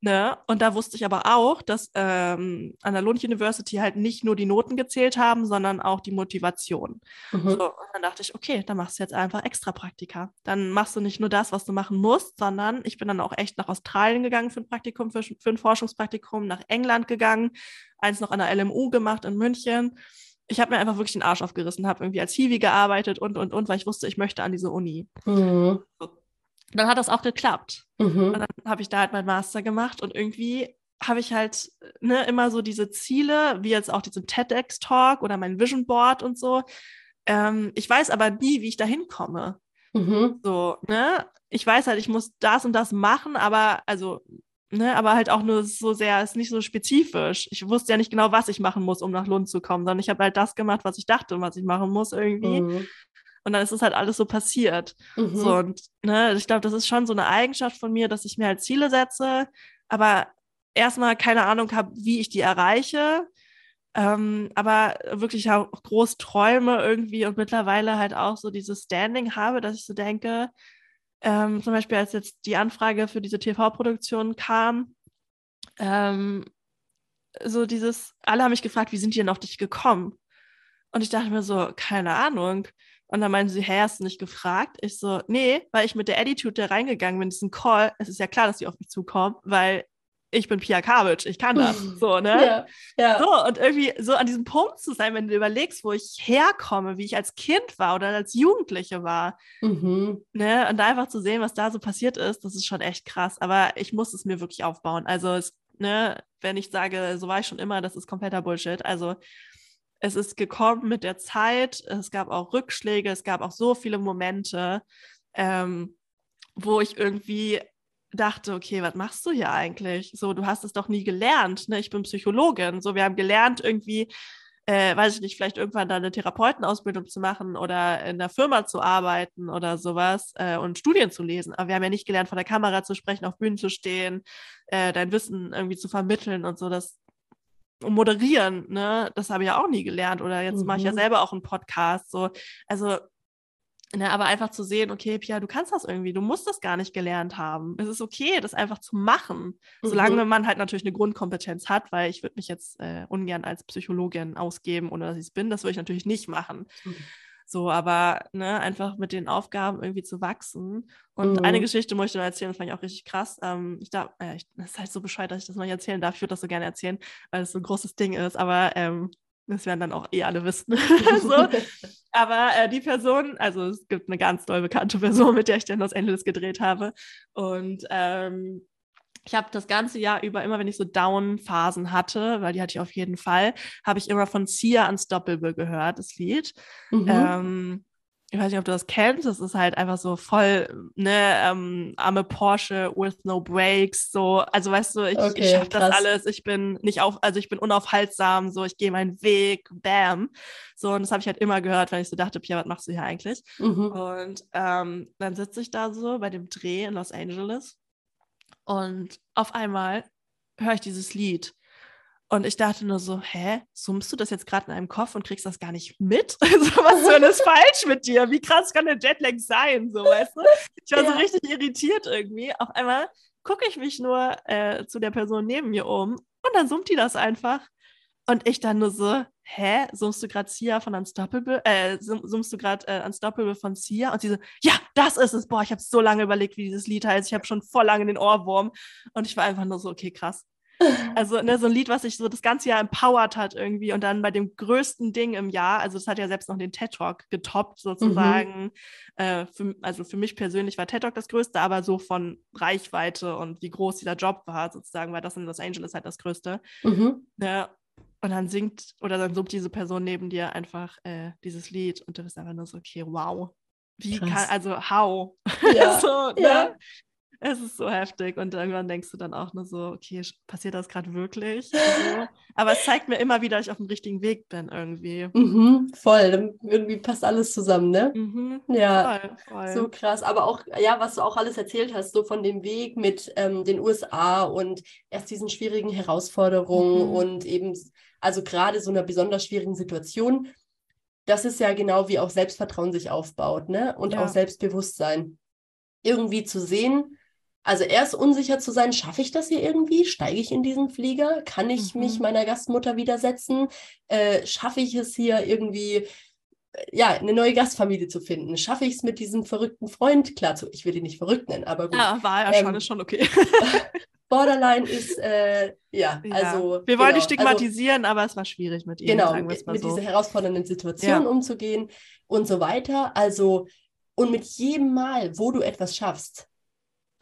Ne? Und da wusste ich aber auch, dass ähm, an der Lund University halt nicht nur die Noten gezählt haben, sondern auch die Motivation. Mhm. So, und dann dachte ich, okay, dann machst du jetzt einfach extra Praktika. Dann machst du nicht nur das, was du machen musst, sondern ich bin dann auch echt nach Australien gegangen für ein Praktikum, für, für ein Forschungspraktikum, nach England gegangen, eins noch an der LMU gemacht in München. Ich habe mir einfach wirklich den Arsch aufgerissen, habe irgendwie als Hiwi gearbeitet und, und, und, weil ich wusste, ich möchte an diese Uni. Mhm. So dann hat das auch geklappt. Mhm. Und dann habe ich da halt mein Master gemacht und irgendwie habe ich halt ne, immer so diese Ziele, wie jetzt auch diesen TEDx-Talk oder mein Vision Board und so. Ähm, ich weiß aber nie, wie ich da hinkomme. Mhm. So, ne? Ich weiß halt, ich muss das und das machen, aber also, ne, aber halt auch nur so sehr, ist nicht so spezifisch. Ich wusste ja nicht genau, was ich machen muss, um nach Lund zu kommen, sondern ich habe halt das gemacht, was ich dachte, was ich machen muss irgendwie. Mhm. Und dann ist es halt alles so passiert. Mhm. So, und ne, ich glaube, das ist schon so eine Eigenschaft von mir, dass ich mir halt Ziele setze, aber erstmal keine Ahnung habe, wie ich die erreiche. Ähm, aber wirklich auch groß träume irgendwie und mittlerweile halt auch so dieses Standing habe, dass ich so denke, ähm, zum Beispiel als jetzt die Anfrage für diese TV-Produktion kam, ähm, so dieses, alle haben mich gefragt, wie sind die denn auf dich gekommen? Und ich dachte mir so, keine Ahnung. Und dann meinen sie, hä, hast du nicht gefragt? Ich so, nee, weil ich mit der Attitude da reingegangen bin, diesen Call, es ist ja klar, dass die auf mich zukommen, weil ich bin Pia Kavic, ich kann das. So, ne? Ja, ja. So, und irgendwie so an diesem Punkt zu sein, wenn du überlegst, wo ich herkomme, wie ich als Kind war oder als Jugendliche war. Mhm. Ne? Und da einfach zu sehen, was da so passiert ist, das ist schon echt krass. Aber ich muss es mir wirklich aufbauen. Also, es, ne, wenn ich sage, so war ich schon immer, das ist kompletter Bullshit. Also, es ist gekommen mit der Zeit, es gab auch Rückschläge, es gab auch so viele Momente, ähm, wo ich irgendwie dachte, okay, was machst du hier eigentlich? So, du hast es doch nie gelernt. Ne? Ich bin Psychologin. So, wir haben gelernt, irgendwie, äh, weiß ich nicht, vielleicht irgendwann da eine Therapeutenausbildung zu machen oder in der Firma zu arbeiten oder sowas äh, und Studien zu lesen. Aber wir haben ja nicht gelernt, vor der Kamera zu sprechen, auf Bühnen zu stehen, äh, dein Wissen irgendwie zu vermitteln und so. Das moderieren, ne, das habe ich ja auch nie gelernt. Oder jetzt mhm. mache ich ja mhm. selber auch einen Podcast. So, also Ne, aber einfach zu sehen, okay, Pia, du kannst das irgendwie, du musst das gar nicht gelernt haben. Es ist okay, das einfach zu machen, mhm. solange man halt natürlich eine Grundkompetenz hat, weil ich würde mich jetzt äh, ungern als Psychologin ausgeben, ohne dass ich es bin. Das würde ich natürlich nicht machen. Mhm. So, aber ne, einfach mit den Aufgaben irgendwie zu wachsen. Und mhm. eine Geschichte möchte ich noch erzählen, das fand ich auch richtig krass. Ähm, ich darf, äh, ich, das ist halt so bescheuert, dass ich das noch nicht erzählen darf. Ich würde das so gerne erzählen, weil es so ein großes Ding ist. Aber ähm, das werden dann auch eh alle wissen. so. Aber äh, die Person, also es gibt eine ganz doll bekannte Person, mit der ich dann Los Angeles gedreht habe. Und ähm, ich habe das ganze Jahr über, immer wenn ich so Down-Phasen hatte, weil die hatte ich auf jeden Fall, habe ich immer von Sia Unstoppable gehört, das Lied. Mhm. Ähm, ich weiß nicht, ob du das kennst, das ist halt einfach so voll, ne, ähm, arme Porsche with no brakes, so, also weißt du, ich, okay, ich schaffe das alles, ich bin nicht auf, also ich bin unaufhaltsam, so, ich gehe meinen Weg, bam, so, und das habe ich halt immer gehört, weil ich so dachte, Pia, was machst du hier eigentlich? Mhm. Und ähm, dann sitze ich da so bei dem Dreh in Los Angeles und auf einmal höre ich dieses Lied und ich dachte nur so, hä, summst du das jetzt gerade in einem Kopf und kriegst das gar nicht mit? Also, was ist denn falsch mit dir? Wie krass kann der Jetlag sein? So, weißt du? Ich war ja. so richtig irritiert irgendwie. Auf einmal gucke ich mich nur äh, zu der Person neben mir um und dann summt die das einfach. Und ich dann nur so, hä, summst du gerade Sia von Unstoppable? Äh, summst du gerade äh, Unstoppable von Sia? Und sie so, ja, das ist es. Boah, ich habe so lange überlegt, wie dieses Lied heißt. Ich habe schon voll lange den Ohrwurm. Und ich war einfach nur so, okay, krass. Also ne, so ein Lied, was sich so das ganze Jahr empowert hat irgendwie und dann bei dem größten Ding im Jahr, also das hat ja selbst noch den TED Talk getoppt sozusagen. Mhm. Äh, für, also für mich persönlich war TED Talk das größte, aber so von Reichweite und wie groß dieser Job war sozusagen, war das in Los Angeles halt das größte. Mhm. Ja, und dann singt oder dann summt diese Person neben dir einfach äh, dieses Lied und du bist einfach nur so, okay, wow. Wie Krass. kann, also how? Ja. so, ne? ja. Es ist so heftig und irgendwann denkst du dann auch nur so, okay, passiert das gerade wirklich? Also, aber es zeigt mir immer wieder, dass ich auf dem richtigen Weg bin irgendwie. Mhm, voll, irgendwie passt alles zusammen, ne? Mhm, ja, voll, voll. so krass. Aber auch, ja, was du auch alles erzählt hast, so von dem Weg mit ähm, den USA und erst diesen schwierigen Herausforderungen mhm. und eben, also gerade so einer besonders schwierigen Situation. Das ist ja genau wie auch Selbstvertrauen sich aufbaut, ne? Und ja. auch Selbstbewusstsein. Irgendwie zu sehen, also erst unsicher zu sein, schaffe ich das hier irgendwie? Steige ich in diesen Flieger? Kann ich mhm. mich meiner Gastmutter widersetzen? Äh, schaffe ich es hier irgendwie, ja, eine neue Gastfamilie zu finden? Schaffe ich es mit diesem verrückten Freund? Klar, zu, ich will ihn nicht verrückt nennen, aber gut. Ja, war ja ähm, schon, ist schon okay. Borderline ist, äh, ja, ja, also. Wir wollen genau, nicht stigmatisieren, also, aber es war schwierig mit ihm. Genau, mit so. dieser herausfordernden Situation ja. umzugehen und so weiter. Also, und mit jedem Mal, wo du etwas schaffst,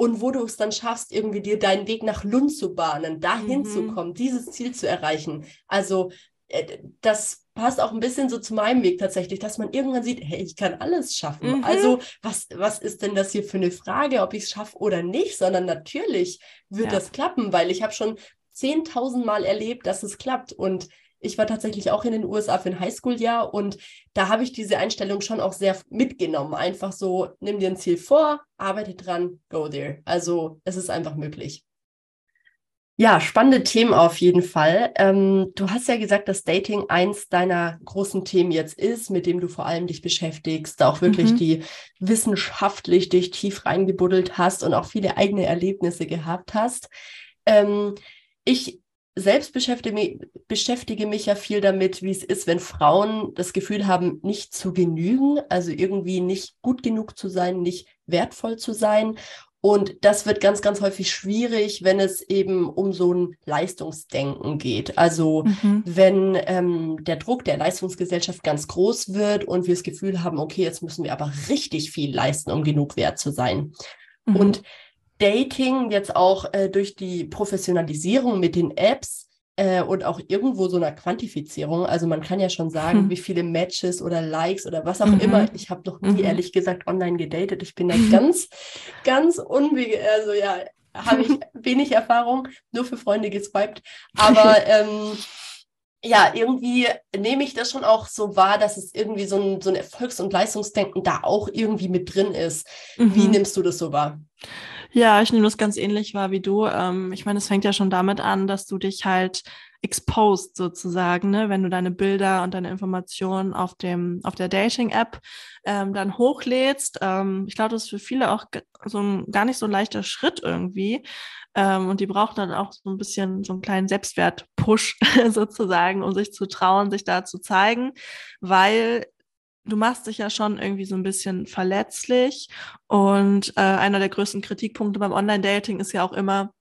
und wo du es dann schaffst, irgendwie dir deinen Weg nach Lund zu bahnen, dahin mhm. zu kommen, dieses Ziel zu erreichen. Also das passt auch ein bisschen so zu meinem Weg tatsächlich, dass man irgendwann sieht, hey, ich kann alles schaffen. Mhm. Also was, was ist denn das hier für eine Frage, ob ich es schaffe oder nicht, sondern natürlich wird ja. das klappen, weil ich habe schon 10.000 Mal erlebt, dass es klappt und ich war tatsächlich auch in den USA für ein Highschool-Jahr und da habe ich diese Einstellung schon auch sehr mitgenommen. Einfach so, nimm dir ein Ziel vor, arbeite dran, go there. Also es ist einfach möglich. Ja, spannende Themen auf jeden Fall. Ähm, du hast ja gesagt, dass Dating eins deiner großen Themen jetzt ist, mit dem du vor allem dich beschäftigst, auch wirklich mhm. die wissenschaftlich dich tief reingebuddelt hast und auch viele eigene Erlebnisse gehabt hast. Ähm, ich selbst beschäftige mich, beschäftige mich ja viel damit, wie es ist, wenn Frauen das Gefühl haben, nicht zu genügen, also irgendwie nicht gut genug zu sein, nicht wertvoll zu sein. Und das wird ganz, ganz häufig schwierig, wenn es eben um so ein Leistungsdenken geht. Also mhm. wenn ähm, der Druck der Leistungsgesellschaft ganz groß wird und wir das Gefühl haben, okay, jetzt müssen wir aber richtig viel leisten, um genug wert zu sein. Mhm. Und Dating jetzt auch äh, durch die Professionalisierung mit den Apps äh, und auch irgendwo so einer Quantifizierung. Also man kann ja schon sagen, hm. wie viele Matches oder Likes oder was auch mhm. immer. Ich habe noch nie mhm. ehrlich gesagt online gedatet. Ich bin da ganz, ganz unwege, also ja, habe ich wenig Erfahrung, nur für Freunde geswiped. Aber ähm, ja, irgendwie nehme ich das schon auch so wahr, dass es irgendwie so ein, so ein Erfolgs- und Leistungsdenken da auch irgendwie mit drin ist. Mhm. Wie nimmst du das so wahr? Ja, ich nehme das ganz ähnlich wahr wie du. Ähm, ich meine, es fängt ja schon damit an, dass du dich halt exposed sozusagen, ne? wenn du deine Bilder und deine Informationen auf dem auf der Dating-App ähm, dann hochlädst. Ähm, ich glaube, das ist für viele auch so ein gar nicht so ein leichter Schritt irgendwie. Ähm, und die brauchen dann auch so ein bisschen so einen kleinen Selbstwert-Push sozusagen, um sich zu trauen, sich da zu zeigen, weil du machst dich ja schon irgendwie so ein bisschen verletzlich. Und äh, einer der größten Kritikpunkte beim Online-Dating ist ja auch immer,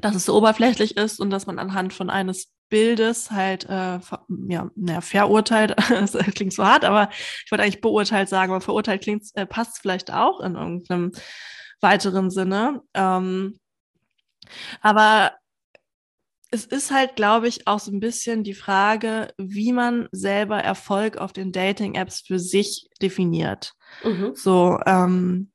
dass es so oberflächlich ist und dass man anhand von eines Bildes halt äh, ja, naja, verurteilt, das klingt so hart, aber ich wollte eigentlich beurteilt sagen, aber verurteilt klingt, äh, passt vielleicht auch in irgendeinem weiteren Sinne. Ähm, aber es ist halt, glaube ich, auch so ein bisschen die Frage, wie man selber Erfolg auf den Dating-Apps für sich definiert. Mhm. So, ähm,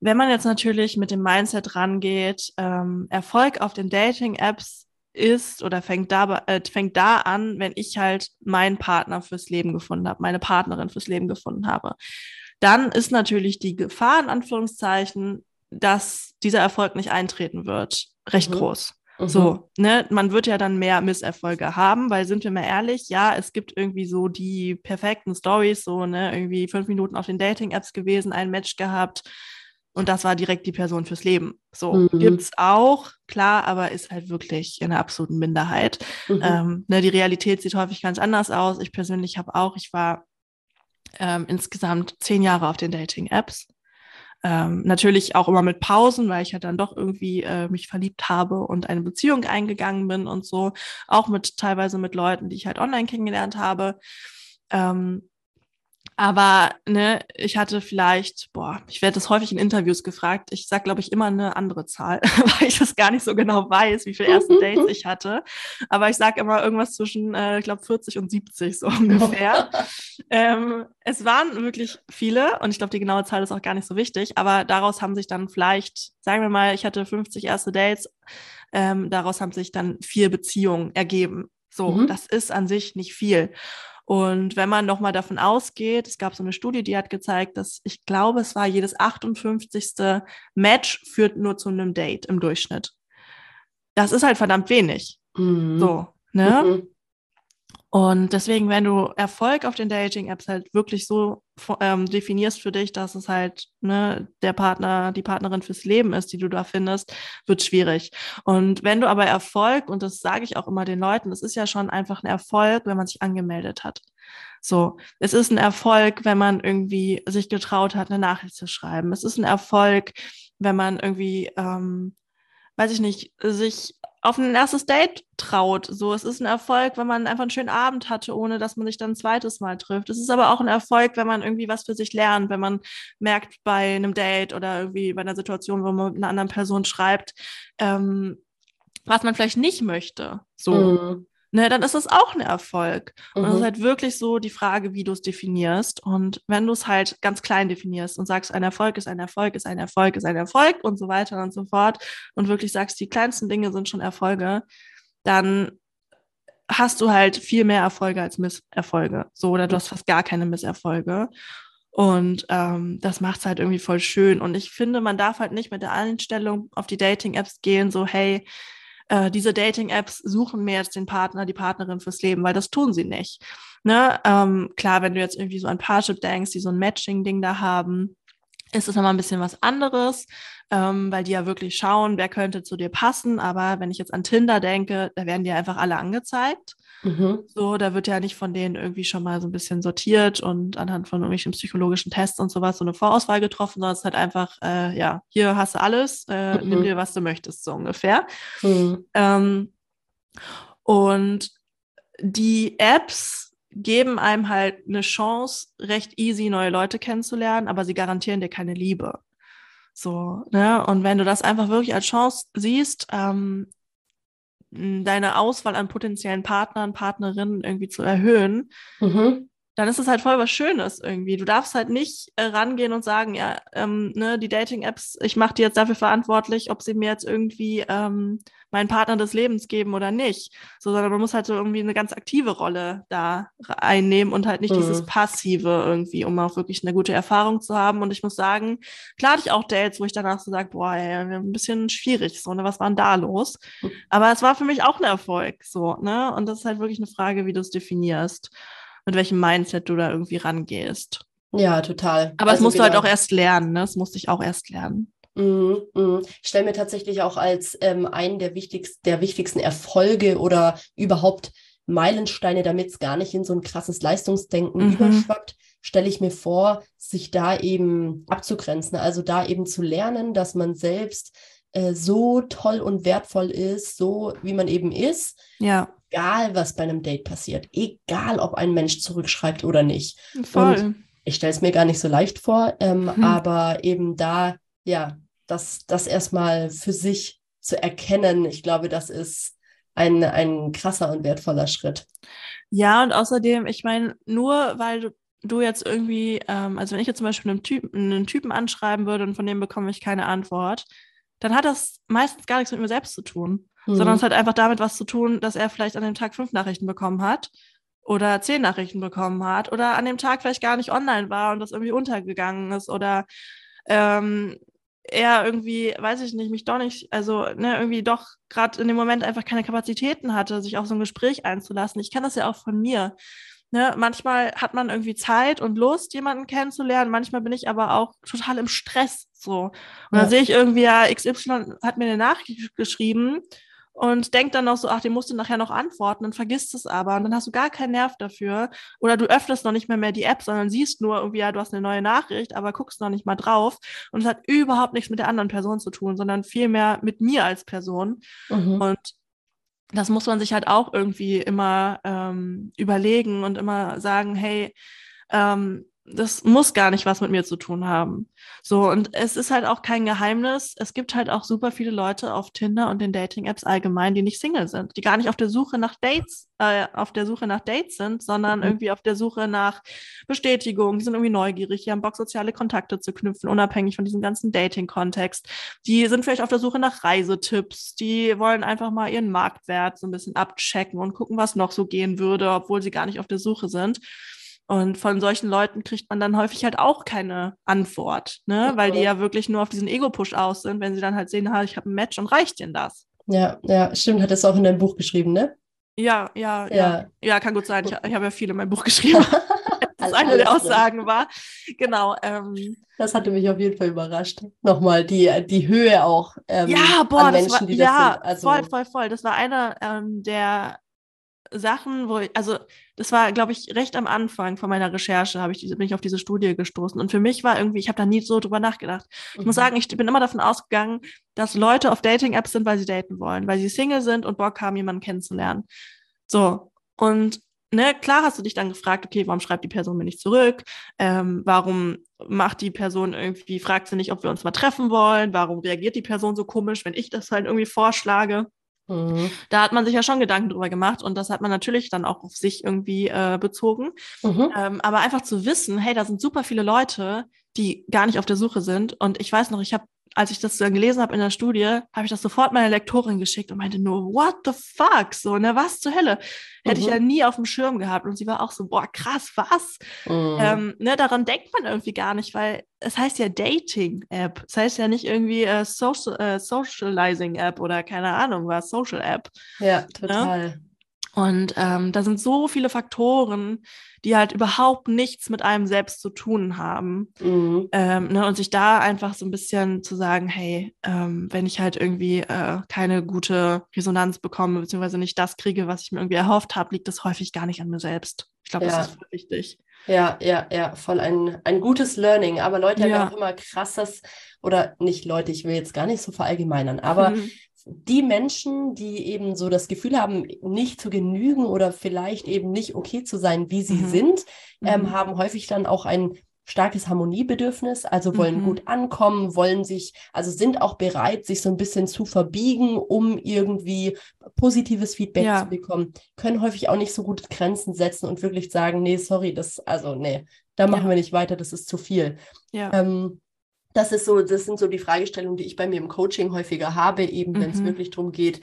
wenn man jetzt natürlich mit dem Mindset rangeht, ähm, Erfolg auf den Dating-Apps ist oder fängt da, äh, fängt da an, wenn ich halt meinen Partner fürs Leben gefunden habe, meine Partnerin fürs Leben gefunden habe. Dann ist natürlich die Gefahr, in Anführungszeichen, dass dieser Erfolg nicht eintreten wird, recht mhm. groß. Mhm. So, ne, man wird ja dann mehr Misserfolge haben, weil sind wir mal ehrlich, ja, es gibt irgendwie so die perfekten Stories, so, ne, irgendwie fünf Minuten auf den Dating-Apps gewesen, ein Match gehabt und das war direkt die Person fürs Leben. So, mhm. gibt's auch, klar, aber ist halt wirklich in der absoluten Minderheit. Mhm. Ähm, ne, die Realität sieht häufig ganz anders aus. Ich persönlich habe auch, ich war ähm, insgesamt zehn Jahre auf den Dating-Apps. Ähm, natürlich auch immer mit Pausen, weil ich halt dann doch irgendwie äh, mich verliebt habe und eine Beziehung eingegangen bin und so. Auch mit teilweise mit Leuten, die ich halt online kennengelernt habe. Ähm, aber ne, ich hatte vielleicht, boah, ich werde das häufig in Interviews gefragt. Ich sage, glaube ich, immer eine andere Zahl, weil ich das gar nicht so genau weiß, wie viele erste Dates ich hatte. Aber ich sage immer irgendwas zwischen, äh, ich glaube, 40 und 70 so ungefähr. ähm, es waren wirklich viele und ich glaube, die genaue Zahl ist auch gar nicht so wichtig. Aber daraus haben sich dann vielleicht, sagen wir mal, ich hatte 50 erste Dates. Ähm, daraus haben sich dann vier Beziehungen ergeben. So, mhm. das ist an sich nicht viel. Und wenn man nochmal davon ausgeht, es gab so eine Studie, die hat gezeigt, dass ich glaube, es war jedes 58. Match führt nur zu einem Date im Durchschnitt. Das ist halt verdammt wenig. Mhm. So, ne? Mhm. Und deswegen, wenn du Erfolg auf den Dating-Apps halt wirklich so ähm, definierst für dich, dass es halt ne, der Partner, die Partnerin fürs Leben ist, die du da findest, wird schwierig. Und wenn du aber Erfolg, und das sage ich auch immer den Leuten, es ist ja schon einfach ein Erfolg, wenn man sich angemeldet hat. So, es ist ein Erfolg, wenn man irgendwie sich getraut hat, eine Nachricht zu schreiben. Es ist ein Erfolg, wenn man irgendwie, ähm, weiß ich nicht, sich auf ein erstes Date traut. So, es ist ein Erfolg, wenn man einfach einen schönen Abend hatte, ohne dass man sich dann ein zweites Mal trifft. Es ist aber auch ein Erfolg, wenn man irgendwie was für sich lernt, wenn man merkt bei einem Date oder irgendwie bei einer Situation, wo man mit einer anderen Person schreibt, ähm, was man vielleicht nicht möchte. So. Mhm ne, dann ist das auch ein Erfolg. Mhm. Und es ist mhm. halt wirklich so die Frage, wie du es definierst. Und wenn du es halt ganz klein definierst und sagst, ein Erfolg ist ein Erfolg, ist ein Erfolg, ist ein Erfolg und so weiter und so fort und wirklich sagst, die kleinsten Dinge sind schon Erfolge, dann hast du halt viel mehr Erfolge als Misserfolge. So, oder du hast fast gar keine Misserfolge. Und ähm, das macht es halt irgendwie voll schön. Und ich finde, man darf halt nicht mit der Einstellung auf die Dating-Apps gehen, so, hey, äh, diese Dating-Apps suchen mir jetzt den Partner, die Partnerin fürs Leben, weil das tun sie nicht. Ne? Ähm, klar, wenn du jetzt irgendwie so an Parship denkst, die so ein Matching-Ding da haben, ist es nochmal ein bisschen was anderes, ähm, weil die ja wirklich schauen, wer könnte zu dir passen. Aber wenn ich jetzt an Tinder denke, da werden die einfach alle angezeigt. Mhm. So, da wird ja nicht von denen irgendwie schon mal so ein bisschen sortiert und anhand von irgendwelchen psychologischen Tests und sowas so eine Vorauswahl getroffen, sondern es ist halt einfach, äh, ja, hier hast du alles, äh, mhm. nimm dir, was du möchtest, so ungefähr. Mhm. Ähm, und die Apps geben einem halt eine Chance, recht easy neue Leute kennenzulernen, aber sie garantieren dir keine Liebe. So, ne? Und wenn du das einfach wirklich als Chance siehst, ähm, deine Auswahl an potenziellen Partnern, Partnerinnen irgendwie zu erhöhen, mhm dann ist es halt voll was Schönes irgendwie. Du darfst halt nicht äh, rangehen und sagen, ja, ähm, ne, die Dating-Apps, ich mache die jetzt dafür verantwortlich, ob sie mir jetzt irgendwie ähm, meinen Partner des Lebens geben oder nicht. So, sondern man muss halt so irgendwie eine ganz aktive Rolle da einnehmen und halt nicht mhm. dieses Passive irgendwie, um auch wirklich eine gute Erfahrung zu haben. Und ich muss sagen, klar hatte ich auch Dates, wo ich danach so sage, boah, ey, ein bisschen schwierig, so, ne, was war denn da los? Mhm. Aber es war für mich auch ein Erfolg, so, ne? Und das ist halt wirklich eine Frage, wie du es definierst mit welchem Mindset du da irgendwie rangehst. Ja, total. Aber also musst du halt auch erst lernen, ne? Das musste ich auch erst lernen. Mm, mm. Ich stelle mir tatsächlich auch als ähm, einen der, wichtigst, der wichtigsten Erfolge oder überhaupt Meilensteine, damit es gar nicht in so ein krasses Leistungsdenken mhm. überschwappt, stelle ich mir vor, sich da eben abzugrenzen. Also da eben zu lernen, dass man selbst äh, so toll und wertvoll ist, so wie man eben ist. Ja egal, was bei einem Date passiert, egal, ob ein Mensch zurückschreibt oder nicht. Voll. Und ich stelle es mir gar nicht so leicht vor, ähm, hm. aber eben da, ja, das, das erstmal für sich zu erkennen, ich glaube, das ist ein, ein krasser und wertvoller Schritt. Ja, und außerdem, ich meine, nur weil du, du jetzt irgendwie, ähm, also wenn ich jetzt zum Beispiel einen Typen, einen Typen anschreiben würde und von dem bekomme ich keine Antwort, dann hat das meistens gar nichts mit mir selbst zu tun mhm. sondern es hat einfach damit was zu tun, dass er vielleicht an dem Tag fünf Nachrichten bekommen hat oder zehn Nachrichten bekommen hat oder an dem Tag vielleicht gar nicht online war und das irgendwie untergegangen ist oder ähm, er irgendwie, weiß ich nicht, mich doch nicht, also ne, irgendwie doch gerade in dem Moment einfach keine Kapazitäten hatte, sich auf so ein Gespräch einzulassen. Ich kenne das ja auch von mir. Ne, manchmal hat man irgendwie Zeit und Lust, jemanden kennenzulernen. Manchmal bin ich aber auch total im Stress. So. Und ja. dann sehe ich irgendwie, ja, XY hat mir eine Nachricht geschrieben und denkt dann noch so, ach, den musst du nachher noch antworten und vergisst es aber und dann hast du gar keinen Nerv dafür. Oder du öffnest noch nicht mehr mehr die App, sondern siehst nur irgendwie, ja, du hast eine neue Nachricht, aber guckst noch nicht mal drauf. Und es hat überhaupt nichts mit der anderen Person zu tun, sondern vielmehr mit mir als Person. Mhm. und das muss man sich halt auch irgendwie immer ähm, überlegen und immer sagen, hey, ähm, das muss gar nicht was mit mir zu tun haben. So, und es ist halt auch kein Geheimnis. Es gibt halt auch super viele Leute auf Tinder und den Dating-Apps allgemein, die nicht Single sind, die gar nicht auf der Suche nach Dates, äh, auf der Suche nach Dates sind, sondern mhm. irgendwie auf der Suche nach Bestätigung. Die sind irgendwie neugierig, die haben Bock, soziale Kontakte zu knüpfen, unabhängig von diesem ganzen Dating-Kontext. Die sind vielleicht auf der Suche nach Reisetipps, die wollen einfach mal ihren Marktwert so ein bisschen abchecken und gucken, was noch so gehen würde, obwohl sie gar nicht auf der Suche sind. Und von solchen Leuten kriegt man dann häufig halt auch keine Antwort, ne? weil die ja wirklich nur auf diesen Ego-Push aus sind, wenn sie dann halt sehen, ha, ich habe ein Match und reicht denen das. Ja, ja, stimmt, hat es auch in deinem Buch geschrieben, ne? Ja, ja, ja. Ja, ja kann gut sein. Ich, ich habe ja viel in meinem Buch geschrieben. das eine der Aussagen war. Genau. Ähm, das hatte mich auf jeden Fall überrascht. Nochmal die, die Höhe auch ähm, ja, boah, an Menschen, war, die das ja, sind. Also, voll, voll, voll. Das war einer ähm, der Sachen, wo ich, also das war, glaube ich, recht am Anfang von meiner Recherche, habe ich diese, bin ich auf diese Studie gestoßen. Und für mich war irgendwie, ich habe da nie so drüber nachgedacht. Ich mhm. muss sagen, ich bin immer davon ausgegangen, dass Leute auf Dating-Apps sind, weil sie daten wollen, weil sie Single sind und Bock haben, jemanden kennenzulernen. So. Und ne, klar hast du dich dann gefragt, okay, warum schreibt die Person mir nicht zurück? Ähm, warum macht die Person irgendwie, fragt sie nicht, ob wir uns mal treffen wollen? Warum reagiert die Person so komisch, wenn ich das halt irgendwie vorschlage? Mhm. Da hat man sich ja schon Gedanken drüber gemacht und das hat man natürlich dann auch auf sich irgendwie äh, bezogen. Mhm. Ähm, aber einfach zu wissen, hey, da sind super viele Leute, die gar nicht auf der Suche sind. Und ich weiß noch, ich habe als ich das dann gelesen habe in der Studie, habe ich das sofort meiner Lektorin geschickt und meinte nur, what the fuck? So, ne, was zur Hölle? Hätte mhm. ich ja nie auf dem Schirm gehabt. Und sie war auch so, boah, krass, was? Mhm. Ähm, ne, daran denkt man irgendwie gar nicht, weil es heißt ja Dating-App. Es heißt ja nicht irgendwie äh, Social, äh, Socializing-App oder keine Ahnung was, Social-App. Ja, ne? total. Ne? Und ähm, da sind so viele Faktoren, die halt überhaupt nichts mit einem selbst zu tun haben. Mhm. Ähm, ne, und sich da einfach so ein bisschen zu sagen, hey, ähm, wenn ich halt irgendwie äh, keine gute Resonanz bekomme, beziehungsweise nicht das kriege, was ich mir irgendwie erhofft habe, liegt das häufig gar nicht an mir selbst. Ich glaube, ja. das ist voll wichtig. Ja, ja, ja, voll ein, ein gutes Learning. Aber Leute ja. haben auch immer krasses, oder nicht Leute, ich will jetzt gar nicht so verallgemeinern, aber mhm die Menschen, die eben so das Gefühl haben, nicht zu genügen oder vielleicht eben nicht okay zu sein, wie sie mhm. sind, ähm, mhm. haben häufig dann auch ein starkes Harmoniebedürfnis, also wollen mhm. gut ankommen, wollen sich, also sind auch bereit, sich so ein bisschen zu verbiegen, um irgendwie positives Feedback ja. zu bekommen, können häufig auch nicht so gut Grenzen setzen und wirklich sagen, nee, sorry, das, also nee, da machen ja. wir nicht weiter, das ist zu viel. Ja. Ähm, das ist so, das sind so die Fragestellungen, die ich bei mir im Coaching häufiger habe, eben wenn es mhm. wirklich darum geht,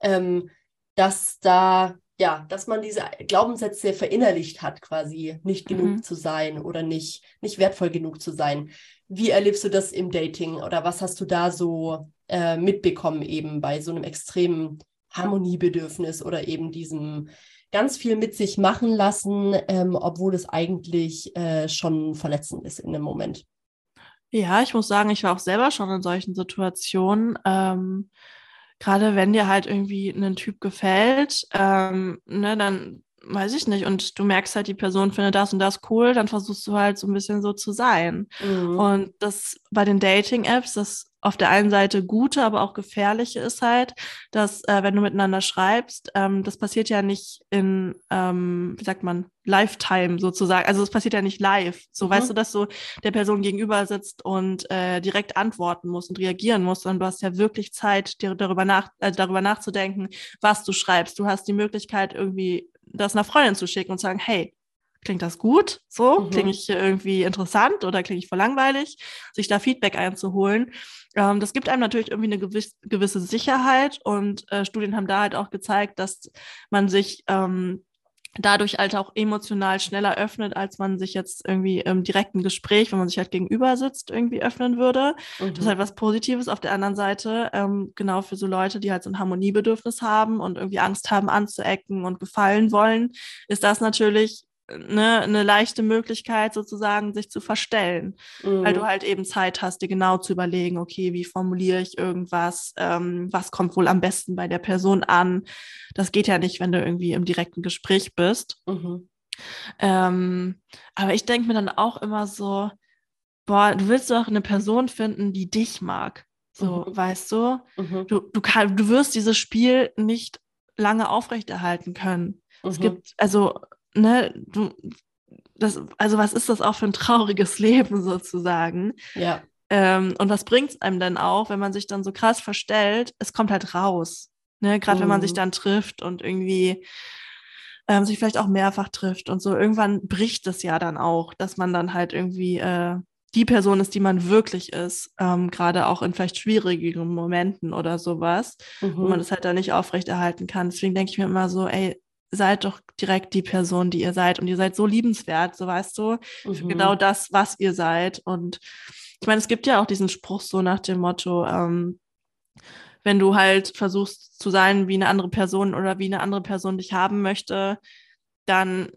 ähm, dass da, ja, dass man diese Glaubenssätze verinnerlicht hat, quasi nicht genug mhm. zu sein oder nicht, nicht wertvoll genug zu sein. Wie erlebst du das im Dating oder was hast du da so äh, mitbekommen, eben bei so einem extremen Harmoniebedürfnis oder eben diesem ganz viel mit sich machen lassen, ähm, obwohl es eigentlich äh, schon verletzend ist in dem Moment? Ja, ich muss sagen, ich war auch selber schon in solchen Situationen. Ähm, Gerade wenn dir halt irgendwie ein Typ gefällt, ähm, ne, dann weiß ich nicht, und du merkst halt, die Person findet das und das cool, dann versuchst du halt so ein bisschen so zu sein. Mhm. Und das bei den Dating-Apps, das auf der einen Seite gute, aber auch gefährliche ist halt, dass äh, wenn du miteinander schreibst, ähm, das passiert ja nicht in, ähm, wie sagt man, Lifetime sozusagen. Also es passiert ja nicht live. So mhm. weißt du, dass du der Person gegenüber sitzt und äh, direkt antworten musst und reagieren musst, sondern du hast ja wirklich Zeit, dir darüber, nach, äh, darüber nachzudenken, was du schreibst. Du hast die Möglichkeit, irgendwie das einer Freundin zu schicken und zu sagen, hey, klingt das gut? So, mhm. klinge ich irgendwie interessant oder klinge ich voll langweilig? Sich da Feedback einzuholen. Ähm, das gibt einem natürlich irgendwie eine gewiss, gewisse Sicherheit und äh, Studien haben da halt auch gezeigt, dass man sich ähm, dadurch halt auch emotional schneller öffnet, als man sich jetzt irgendwie im direkten Gespräch, wenn man sich halt gegenüber sitzt, irgendwie öffnen würde. Mhm. Das ist halt was Positives. Auf der anderen Seite, ähm, genau für so Leute, die halt so ein Harmoniebedürfnis haben und irgendwie Angst haben anzuecken und gefallen wollen, ist das natürlich ne, eine leichte Möglichkeit sozusagen, sich zu verstellen, mhm. weil du halt eben Zeit hast, dir genau zu überlegen, okay, wie formuliere ich irgendwas, ähm, was kommt wohl am besten bei der Person an. Das geht ja nicht, wenn du irgendwie im direkten Gespräch bist. Mhm. Ähm, aber ich denke mir dann auch immer so, boah, du willst doch eine Person finden, die dich mag. So, mhm. weißt du? Mhm. Du, du, kann, du wirst dieses Spiel nicht lange aufrechterhalten können. Es mhm. gibt, also ne, du, das, also was ist das auch für ein trauriges Leben sozusagen? Ja. Ähm, und was bringt es einem denn auch, wenn man sich dann so krass verstellt? Es kommt halt raus. Ne? Gerade mhm. wenn man sich mhm. dann trifft und irgendwie ähm, sich vielleicht auch mehrfach trifft und so. Irgendwann bricht es ja dann auch, dass man dann halt irgendwie äh, die Person ist, die man wirklich ist, ähm, gerade auch in vielleicht schwierigen Momenten oder sowas, mhm. wo man das halt dann nicht aufrechterhalten kann. Deswegen denke ich mir immer so, ey, seid doch direkt die Person, die ihr seid. Und ihr seid so liebenswert, so weißt du, mhm. genau das, was ihr seid. Und ich meine, es gibt ja auch diesen Spruch so nach dem Motto, ähm, wenn du halt versuchst zu sein wie eine andere Person oder wie eine andere Person dich haben möchte, dann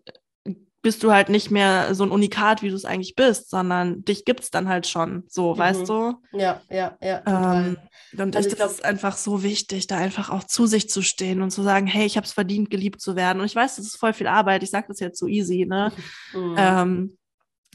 bist du halt nicht mehr so ein Unikat, wie du es eigentlich bist, sondern dich gibt es dann halt schon so, mhm. weißt du? Ja, ja, ja. Ähm, und also ich, glaube, es ist einfach so wichtig, da einfach auch zu sich zu stehen und zu sagen, hey, ich habe es verdient, geliebt zu werden. Und ich weiß, das ist voll viel Arbeit. Ich sage das jetzt so easy, ne? Mhm. Ähm,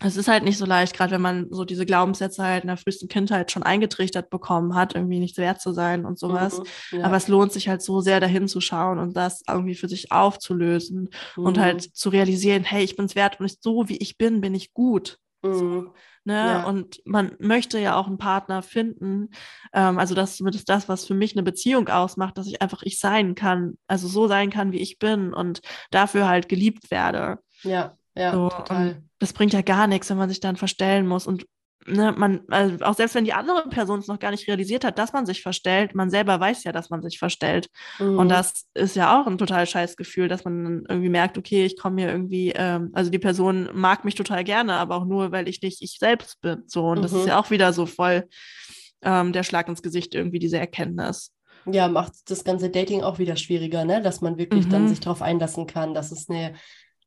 es ist halt nicht so leicht, gerade wenn man so diese Glaubenssätze halt in der frühesten Kindheit schon eingetrichtert bekommen hat, irgendwie nicht wert zu sein und sowas. Mhm, ja. Aber es lohnt sich halt so sehr dahin zu schauen und das irgendwie für sich aufzulösen mhm. und halt zu realisieren, hey, ich bin es wert und so wie ich bin, bin ich gut. Mhm. So, ne? Ja. Und man möchte ja auch einen Partner finden. Ähm, also das ist zumindest das, was für mich eine Beziehung ausmacht, dass ich einfach ich sein kann, also so sein kann, wie ich bin und dafür halt geliebt werde. Ja, ja, so, total das bringt ja gar nichts, wenn man sich dann verstellen muss. Und ne, man, also auch selbst wenn die andere Person es noch gar nicht realisiert hat, dass man sich verstellt, man selber weiß ja, dass man sich verstellt. Mhm. Und das ist ja auch ein total scheiß Gefühl, dass man dann irgendwie merkt, okay, ich komme hier irgendwie, ähm, also die Person mag mich total gerne, aber auch nur, weil ich nicht ich selbst bin. So, und mhm. das ist mhm. ja auch wieder so voll ähm, der Schlag ins Gesicht, irgendwie diese Erkenntnis. Ja, macht das ganze Dating auch wieder schwieriger, ne? Dass man wirklich mhm. dann sich darauf einlassen kann, dass es eine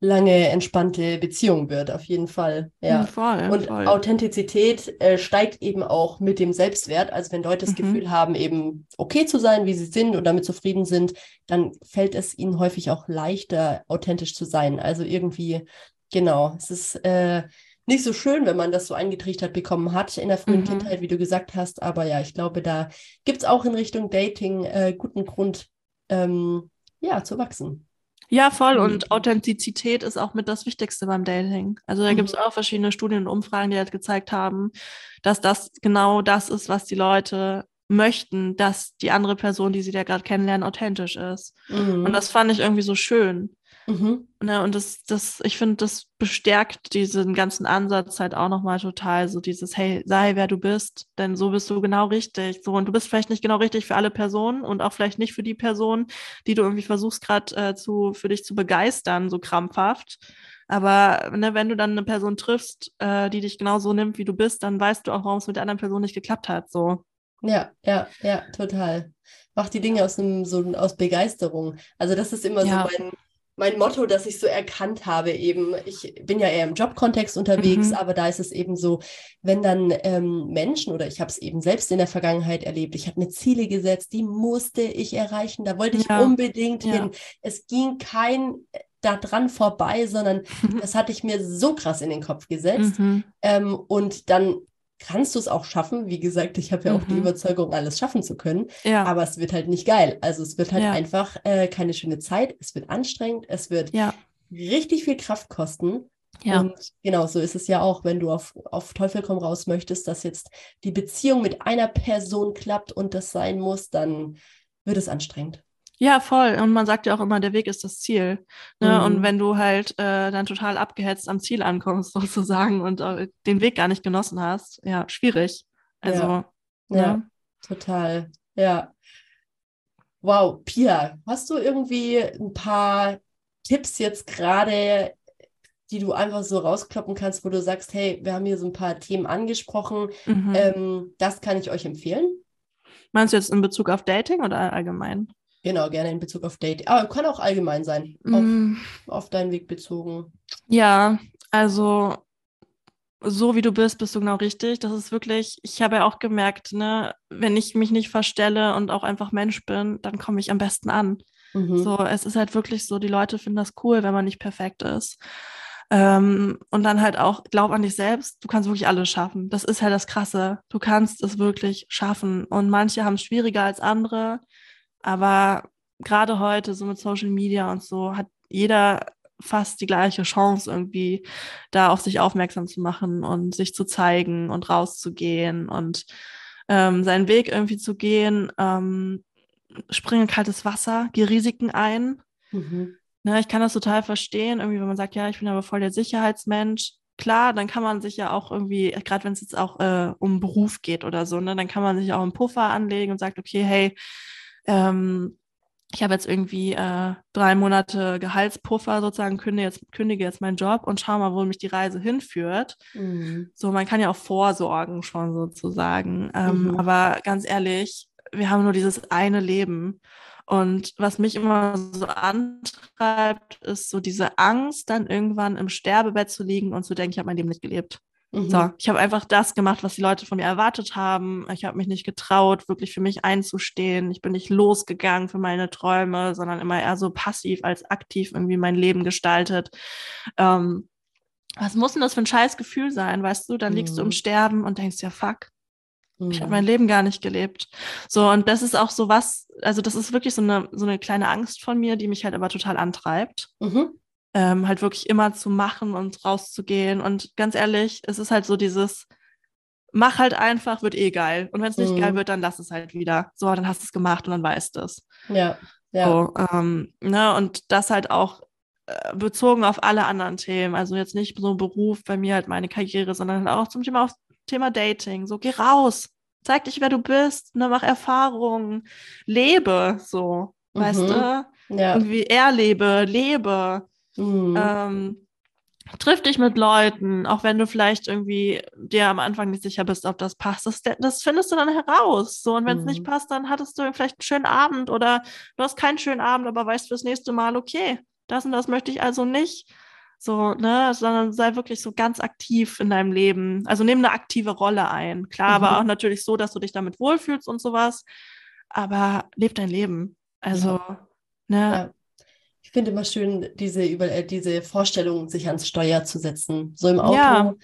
lange entspannte Beziehung wird, auf jeden Fall. Ja. Voll, und voll. Authentizität äh, steigt eben auch mit dem Selbstwert. Also wenn Leute das mhm. Gefühl haben, eben okay zu sein, wie sie sind und damit zufrieden sind, dann fällt es ihnen häufig auch leichter, authentisch zu sein. Also irgendwie, genau, es ist äh, nicht so schön, wenn man das so eingetrichtert bekommen hat in der frühen mhm. Kindheit, wie du gesagt hast. Aber ja, ich glaube, da gibt es auch in Richtung Dating äh, guten Grund, ähm, ja, zu wachsen. Ja, voll. Mhm. Und Authentizität ist auch mit das Wichtigste beim Dating. Also da mhm. gibt es auch verschiedene Studien und Umfragen, die halt gezeigt haben, dass das genau das ist, was die Leute möchten, dass die andere Person, die sie da gerade kennenlernen, authentisch ist. Mhm. Und das fand ich irgendwie so schön. Mhm. Ne, und das, das, ich finde, das bestärkt diesen ganzen Ansatz halt auch nochmal total. So dieses, hey, sei wer du bist, denn so bist du genau richtig. So, und du bist vielleicht nicht genau richtig für alle Personen und auch vielleicht nicht für die Person, die du irgendwie versuchst, gerade äh, zu, für dich zu begeistern, so krampfhaft. Aber ne, wenn du dann eine Person triffst, äh, die dich genauso nimmt, wie du bist, dann weißt du auch, warum es mit der anderen Person nicht geklappt hat. So. Ja, ja, ja, total. Mach die Dinge aus einem, so aus Begeisterung. Also das ist immer ja. so mein mein Motto, das ich so erkannt habe, eben, ich bin ja eher im Jobkontext unterwegs, mhm. aber da ist es eben so, wenn dann ähm, Menschen oder ich habe es eben selbst in der Vergangenheit erlebt, ich habe mir Ziele gesetzt, die musste ich erreichen, da wollte ich ja. unbedingt ja. hin. Es ging kein äh, da dran vorbei, sondern das hatte ich mir so krass in den Kopf gesetzt. Mhm. Ähm, und dann kannst du es auch schaffen. Wie gesagt, ich habe ja auch die mhm. Überzeugung, alles schaffen zu können. Ja. Aber es wird halt nicht geil. Also es wird halt ja. einfach äh, keine schöne Zeit. Es wird anstrengend. Es wird ja. richtig viel Kraft kosten. Ja. Und genau so ist es ja auch, wenn du auf, auf Teufel komm raus möchtest, dass jetzt die Beziehung mit einer Person klappt und das sein muss, dann wird es anstrengend. Ja, voll. Und man sagt ja auch immer, der Weg ist das Ziel. Ne? Mhm. Und wenn du halt äh, dann total abgehetzt am Ziel ankommst, sozusagen, und äh, den Weg gar nicht genossen hast, ja, schwierig. Also, ja, ja. ja total. Ja. Wow, Pia, hast du irgendwie ein paar Tipps jetzt gerade, die du einfach so rauskloppen kannst, wo du sagst, hey, wir haben hier so ein paar Themen angesprochen, mhm. ähm, das kann ich euch empfehlen? Meinst du jetzt in Bezug auf Dating oder allgemein? Genau, gerne in Bezug auf Date. Aber kann auch allgemein sein, mm. auf, auf deinen Weg bezogen. Ja, also so wie du bist, bist du genau richtig. Das ist wirklich, ich habe ja auch gemerkt, ne, wenn ich mich nicht verstelle und auch einfach Mensch bin, dann komme ich am besten an. Mhm. So, es ist halt wirklich so, die Leute finden das cool, wenn man nicht perfekt ist. Ähm, und dann halt auch, glaub an dich selbst, du kannst wirklich alles schaffen. Das ist halt das Krasse. Du kannst es wirklich schaffen. Und manche haben es schwieriger als andere. Aber gerade heute, so mit Social Media und so, hat jeder fast die gleiche Chance, irgendwie da auf sich aufmerksam zu machen und sich zu zeigen und rauszugehen und ähm, seinen Weg irgendwie zu gehen. Ähm, springe in kaltes Wasser, gehe Risiken ein. Mhm. Ne, ich kann das total verstehen, irgendwie, wenn man sagt, ja, ich bin aber voll der Sicherheitsmensch. Klar, dann kann man sich ja auch irgendwie, gerade wenn es jetzt auch äh, um Beruf geht oder so, ne, dann kann man sich auch einen Puffer anlegen und sagt, okay, hey, ähm, ich habe jetzt irgendwie äh, drei Monate Gehaltspuffer sozusagen, kündige jetzt, kündige jetzt meinen Job und schau mal, wo mich die Reise hinführt. Mhm. So, man kann ja auch vorsorgen schon sozusagen. Ähm, mhm. Aber ganz ehrlich, wir haben nur dieses eine Leben. Und was mich immer so antreibt, ist so diese Angst, dann irgendwann im Sterbebett zu liegen und zu denken, ich habe mein Leben nicht gelebt. Mhm. So, ich habe einfach das gemacht, was die Leute von mir erwartet haben. Ich habe mich nicht getraut, wirklich für mich einzustehen. Ich bin nicht losgegangen für meine Träume, sondern immer eher so passiv als aktiv irgendwie mein Leben gestaltet. Ähm, was muss denn das für ein scheiß Gefühl sein, weißt du? Dann liegst mhm. du im mhm. Sterben und denkst, ja, fuck, ich habe mhm. mein Leben gar nicht gelebt. So, und das ist auch so was, also das ist wirklich so eine, so eine kleine Angst von mir, die mich halt aber total antreibt. Mhm ähm, halt wirklich immer zu machen und rauszugehen. Und ganz ehrlich, es ist halt so dieses, mach halt einfach, wird eh geil. Und wenn es nicht mhm. geil wird, dann lass es halt wieder. So, dann hast du es gemacht und dann weißt du es. Ja. ja. So, ähm, ne? Und das halt auch äh, bezogen auf alle anderen Themen. Also jetzt nicht so Beruf, bei mir halt meine Karriere, sondern halt auch zum Thema, auf Thema Dating. So, geh raus. Zeig dich, wer du bist, ne, mach Erfahrungen, lebe so, mhm. weißt du? Ja. Irgendwie erlebe, lebe. Mhm. Ähm, triff dich mit Leuten, auch wenn du vielleicht irgendwie dir am Anfang nicht sicher bist, ob das passt. Das, das findest du dann heraus. So, und wenn es mhm. nicht passt, dann hattest du vielleicht einen schönen Abend oder du hast keinen schönen Abend, aber weißt fürs nächste Mal, okay, das und das möchte ich also nicht. So, ne, sondern sei wirklich so ganz aktiv in deinem Leben. Also nimm eine aktive Rolle ein. Klar, mhm. aber auch natürlich so, dass du dich damit wohlfühlst und sowas. Aber leb dein Leben. Also, ja. ne. Ja ich finde immer schön, diese, über, äh, diese Vorstellung, sich ans Steuer zu setzen. So im Auto. Ja,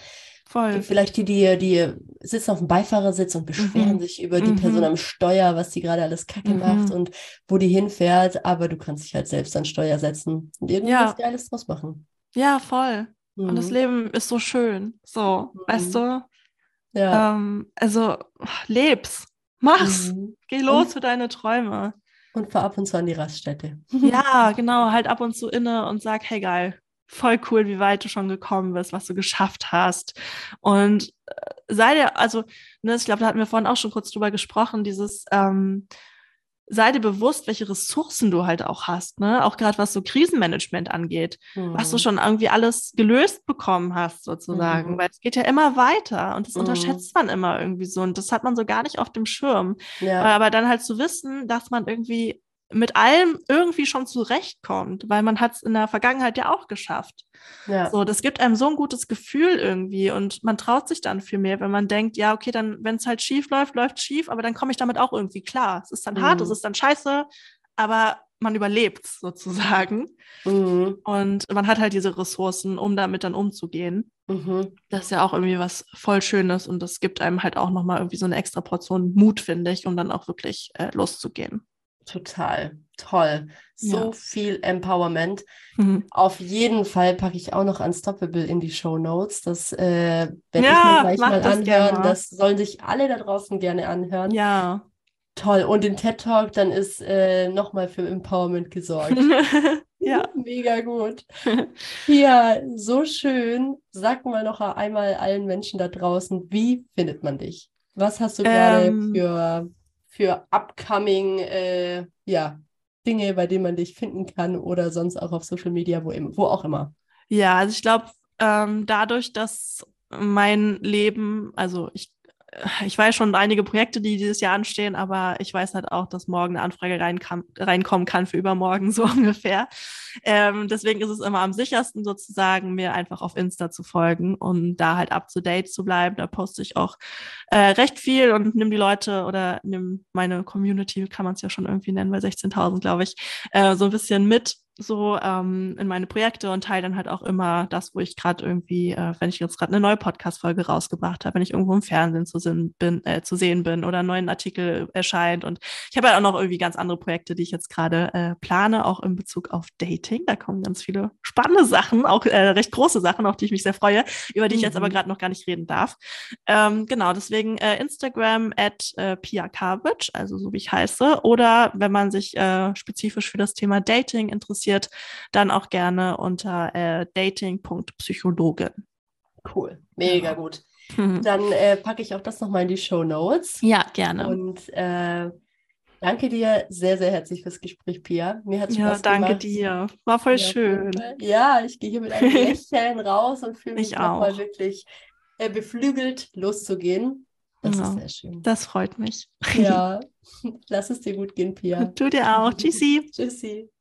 voll. Vielleicht die, die, die sitzen auf dem Beifahrersitz und beschweren mhm. sich über die mhm. Person am Steuer, was die gerade alles kacke mhm. macht und wo die hinfährt. Aber du kannst dich halt selbst ans Steuer setzen und irgendwie ja. Geiles draus machen. Ja, voll. Und das mhm. Leben ist so schön. So, weißt mhm. du? Ja. Ähm, also, leb's. Mach's. Mhm. Geh los und, für deine Träume. Und fahr ab und zu an die Raststätte. Ja, genau. Halt ab und zu inne und sag, hey geil, voll cool, wie weit du schon gekommen bist, was du geschafft hast. Und äh, sei dir, also, ne, ich glaube, da hatten wir vorhin auch schon kurz drüber gesprochen, dieses, ähm, sei dir bewusst, welche Ressourcen du halt auch hast, ne? Auch gerade was so Krisenmanagement angeht, mhm. was du mhm. schon irgendwie alles gelöst bekommen hast, sozusagen. Mhm. Weil es geht ja immer weiter und das mhm. unterschätzt man immer irgendwie so. Und das hat man so gar nicht auf dem Schirm. Ja. Aber dann halt zu wissen, dass man irgendwie mit allem irgendwie schon zurechtkommt, weil man hat es in der Vergangenheit ja auch geschafft. Ja. So, das gibt einem so ein gutes Gefühl irgendwie und man traut sich dann viel mehr, wenn man denkt, ja, okay, dann, wenn es halt schief läuft, läuft schief, aber dann komme ich damit auch irgendwie klar. Es ist dann mhm. hart, es ist dann scheiße, aber man überlebt sozusagen. Mhm. Und man hat halt diese Ressourcen, um damit dann umzugehen. Mhm. Das ist ja auch irgendwie was voll Schönes und das gibt einem halt auch nochmal irgendwie so eine extra Portion Mut, finde ich, um dann auch wirklich äh, loszugehen. Total toll. So ja. viel Empowerment. Mhm. Auf jeden Fall packe ich auch noch Unstoppable in die Show Notes. Das äh, werde ja, ich mir gleich mal das anhören. Das sollen sich alle da draußen gerne anhören. Ja. Toll. Und den TED Talk, dann ist äh, nochmal für Empowerment gesorgt. ja. Mega gut. Ja, so schön. Sag mal noch einmal allen Menschen da draußen, wie findet man dich? Was hast du gerade ähm, für für upcoming äh, ja, Dinge, bei denen man dich finden kann oder sonst auch auf Social Media, wo, wo auch immer? Ja, also ich glaube, ähm, dadurch, dass mein Leben, also ich ich weiß schon einige Projekte, die dieses Jahr anstehen, aber ich weiß halt auch, dass morgen eine Anfrage reinkommen kann für übermorgen, so ungefähr. Ähm, deswegen ist es immer am sichersten sozusagen, mir einfach auf Insta zu folgen und da halt up to date zu bleiben. Da poste ich auch äh, recht viel und nimm die Leute oder nimm meine Community, kann man es ja schon irgendwie nennen, bei 16.000, glaube ich, äh, so ein bisschen mit so ähm, in meine Projekte und teile dann halt auch immer das, wo ich gerade irgendwie, äh, wenn ich jetzt gerade eine neue Podcast-Folge rausgebracht habe, wenn ich irgendwo im Fernsehen zu, bin, äh, zu sehen bin oder einen neuen Artikel erscheint. Und ich habe halt auch noch irgendwie ganz andere Projekte, die ich jetzt gerade äh, plane, auch in Bezug auf Dating. Da kommen ganz viele spannende Sachen, auch äh, recht große Sachen, auf die ich mich sehr freue, über die mhm. ich jetzt aber mhm. gerade noch gar nicht reden darf. Ähm, genau, deswegen äh, Instagram at äh, Pia Karwitsch, also so wie ich heiße. Oder wenn man sich äh, spezifisch für das Thema Dating interessiert, interessiert, dann auch gerne unter äh, dating.psychologin. Cool, mega ja. gut. Dann äh, packe ich auch das nochmal in die Show Notes. Ja, gerne. Und äh, danke dir sehr, sehr herzlich fürs Gespräch, Pia. Mir hat es ja, Spaß danke gemacht. dir. War voll ja, schön. Ja, ich gehe hier mit einem Lächeln raus und fühle mich nochmal wirklich äh, beflügelt, loszugehen. Das ja, ist sehr schön. Das freut mich. Ja, lass es dir gut gehen, Pia. Tu dir auch. Tschüssi. Tschüssi.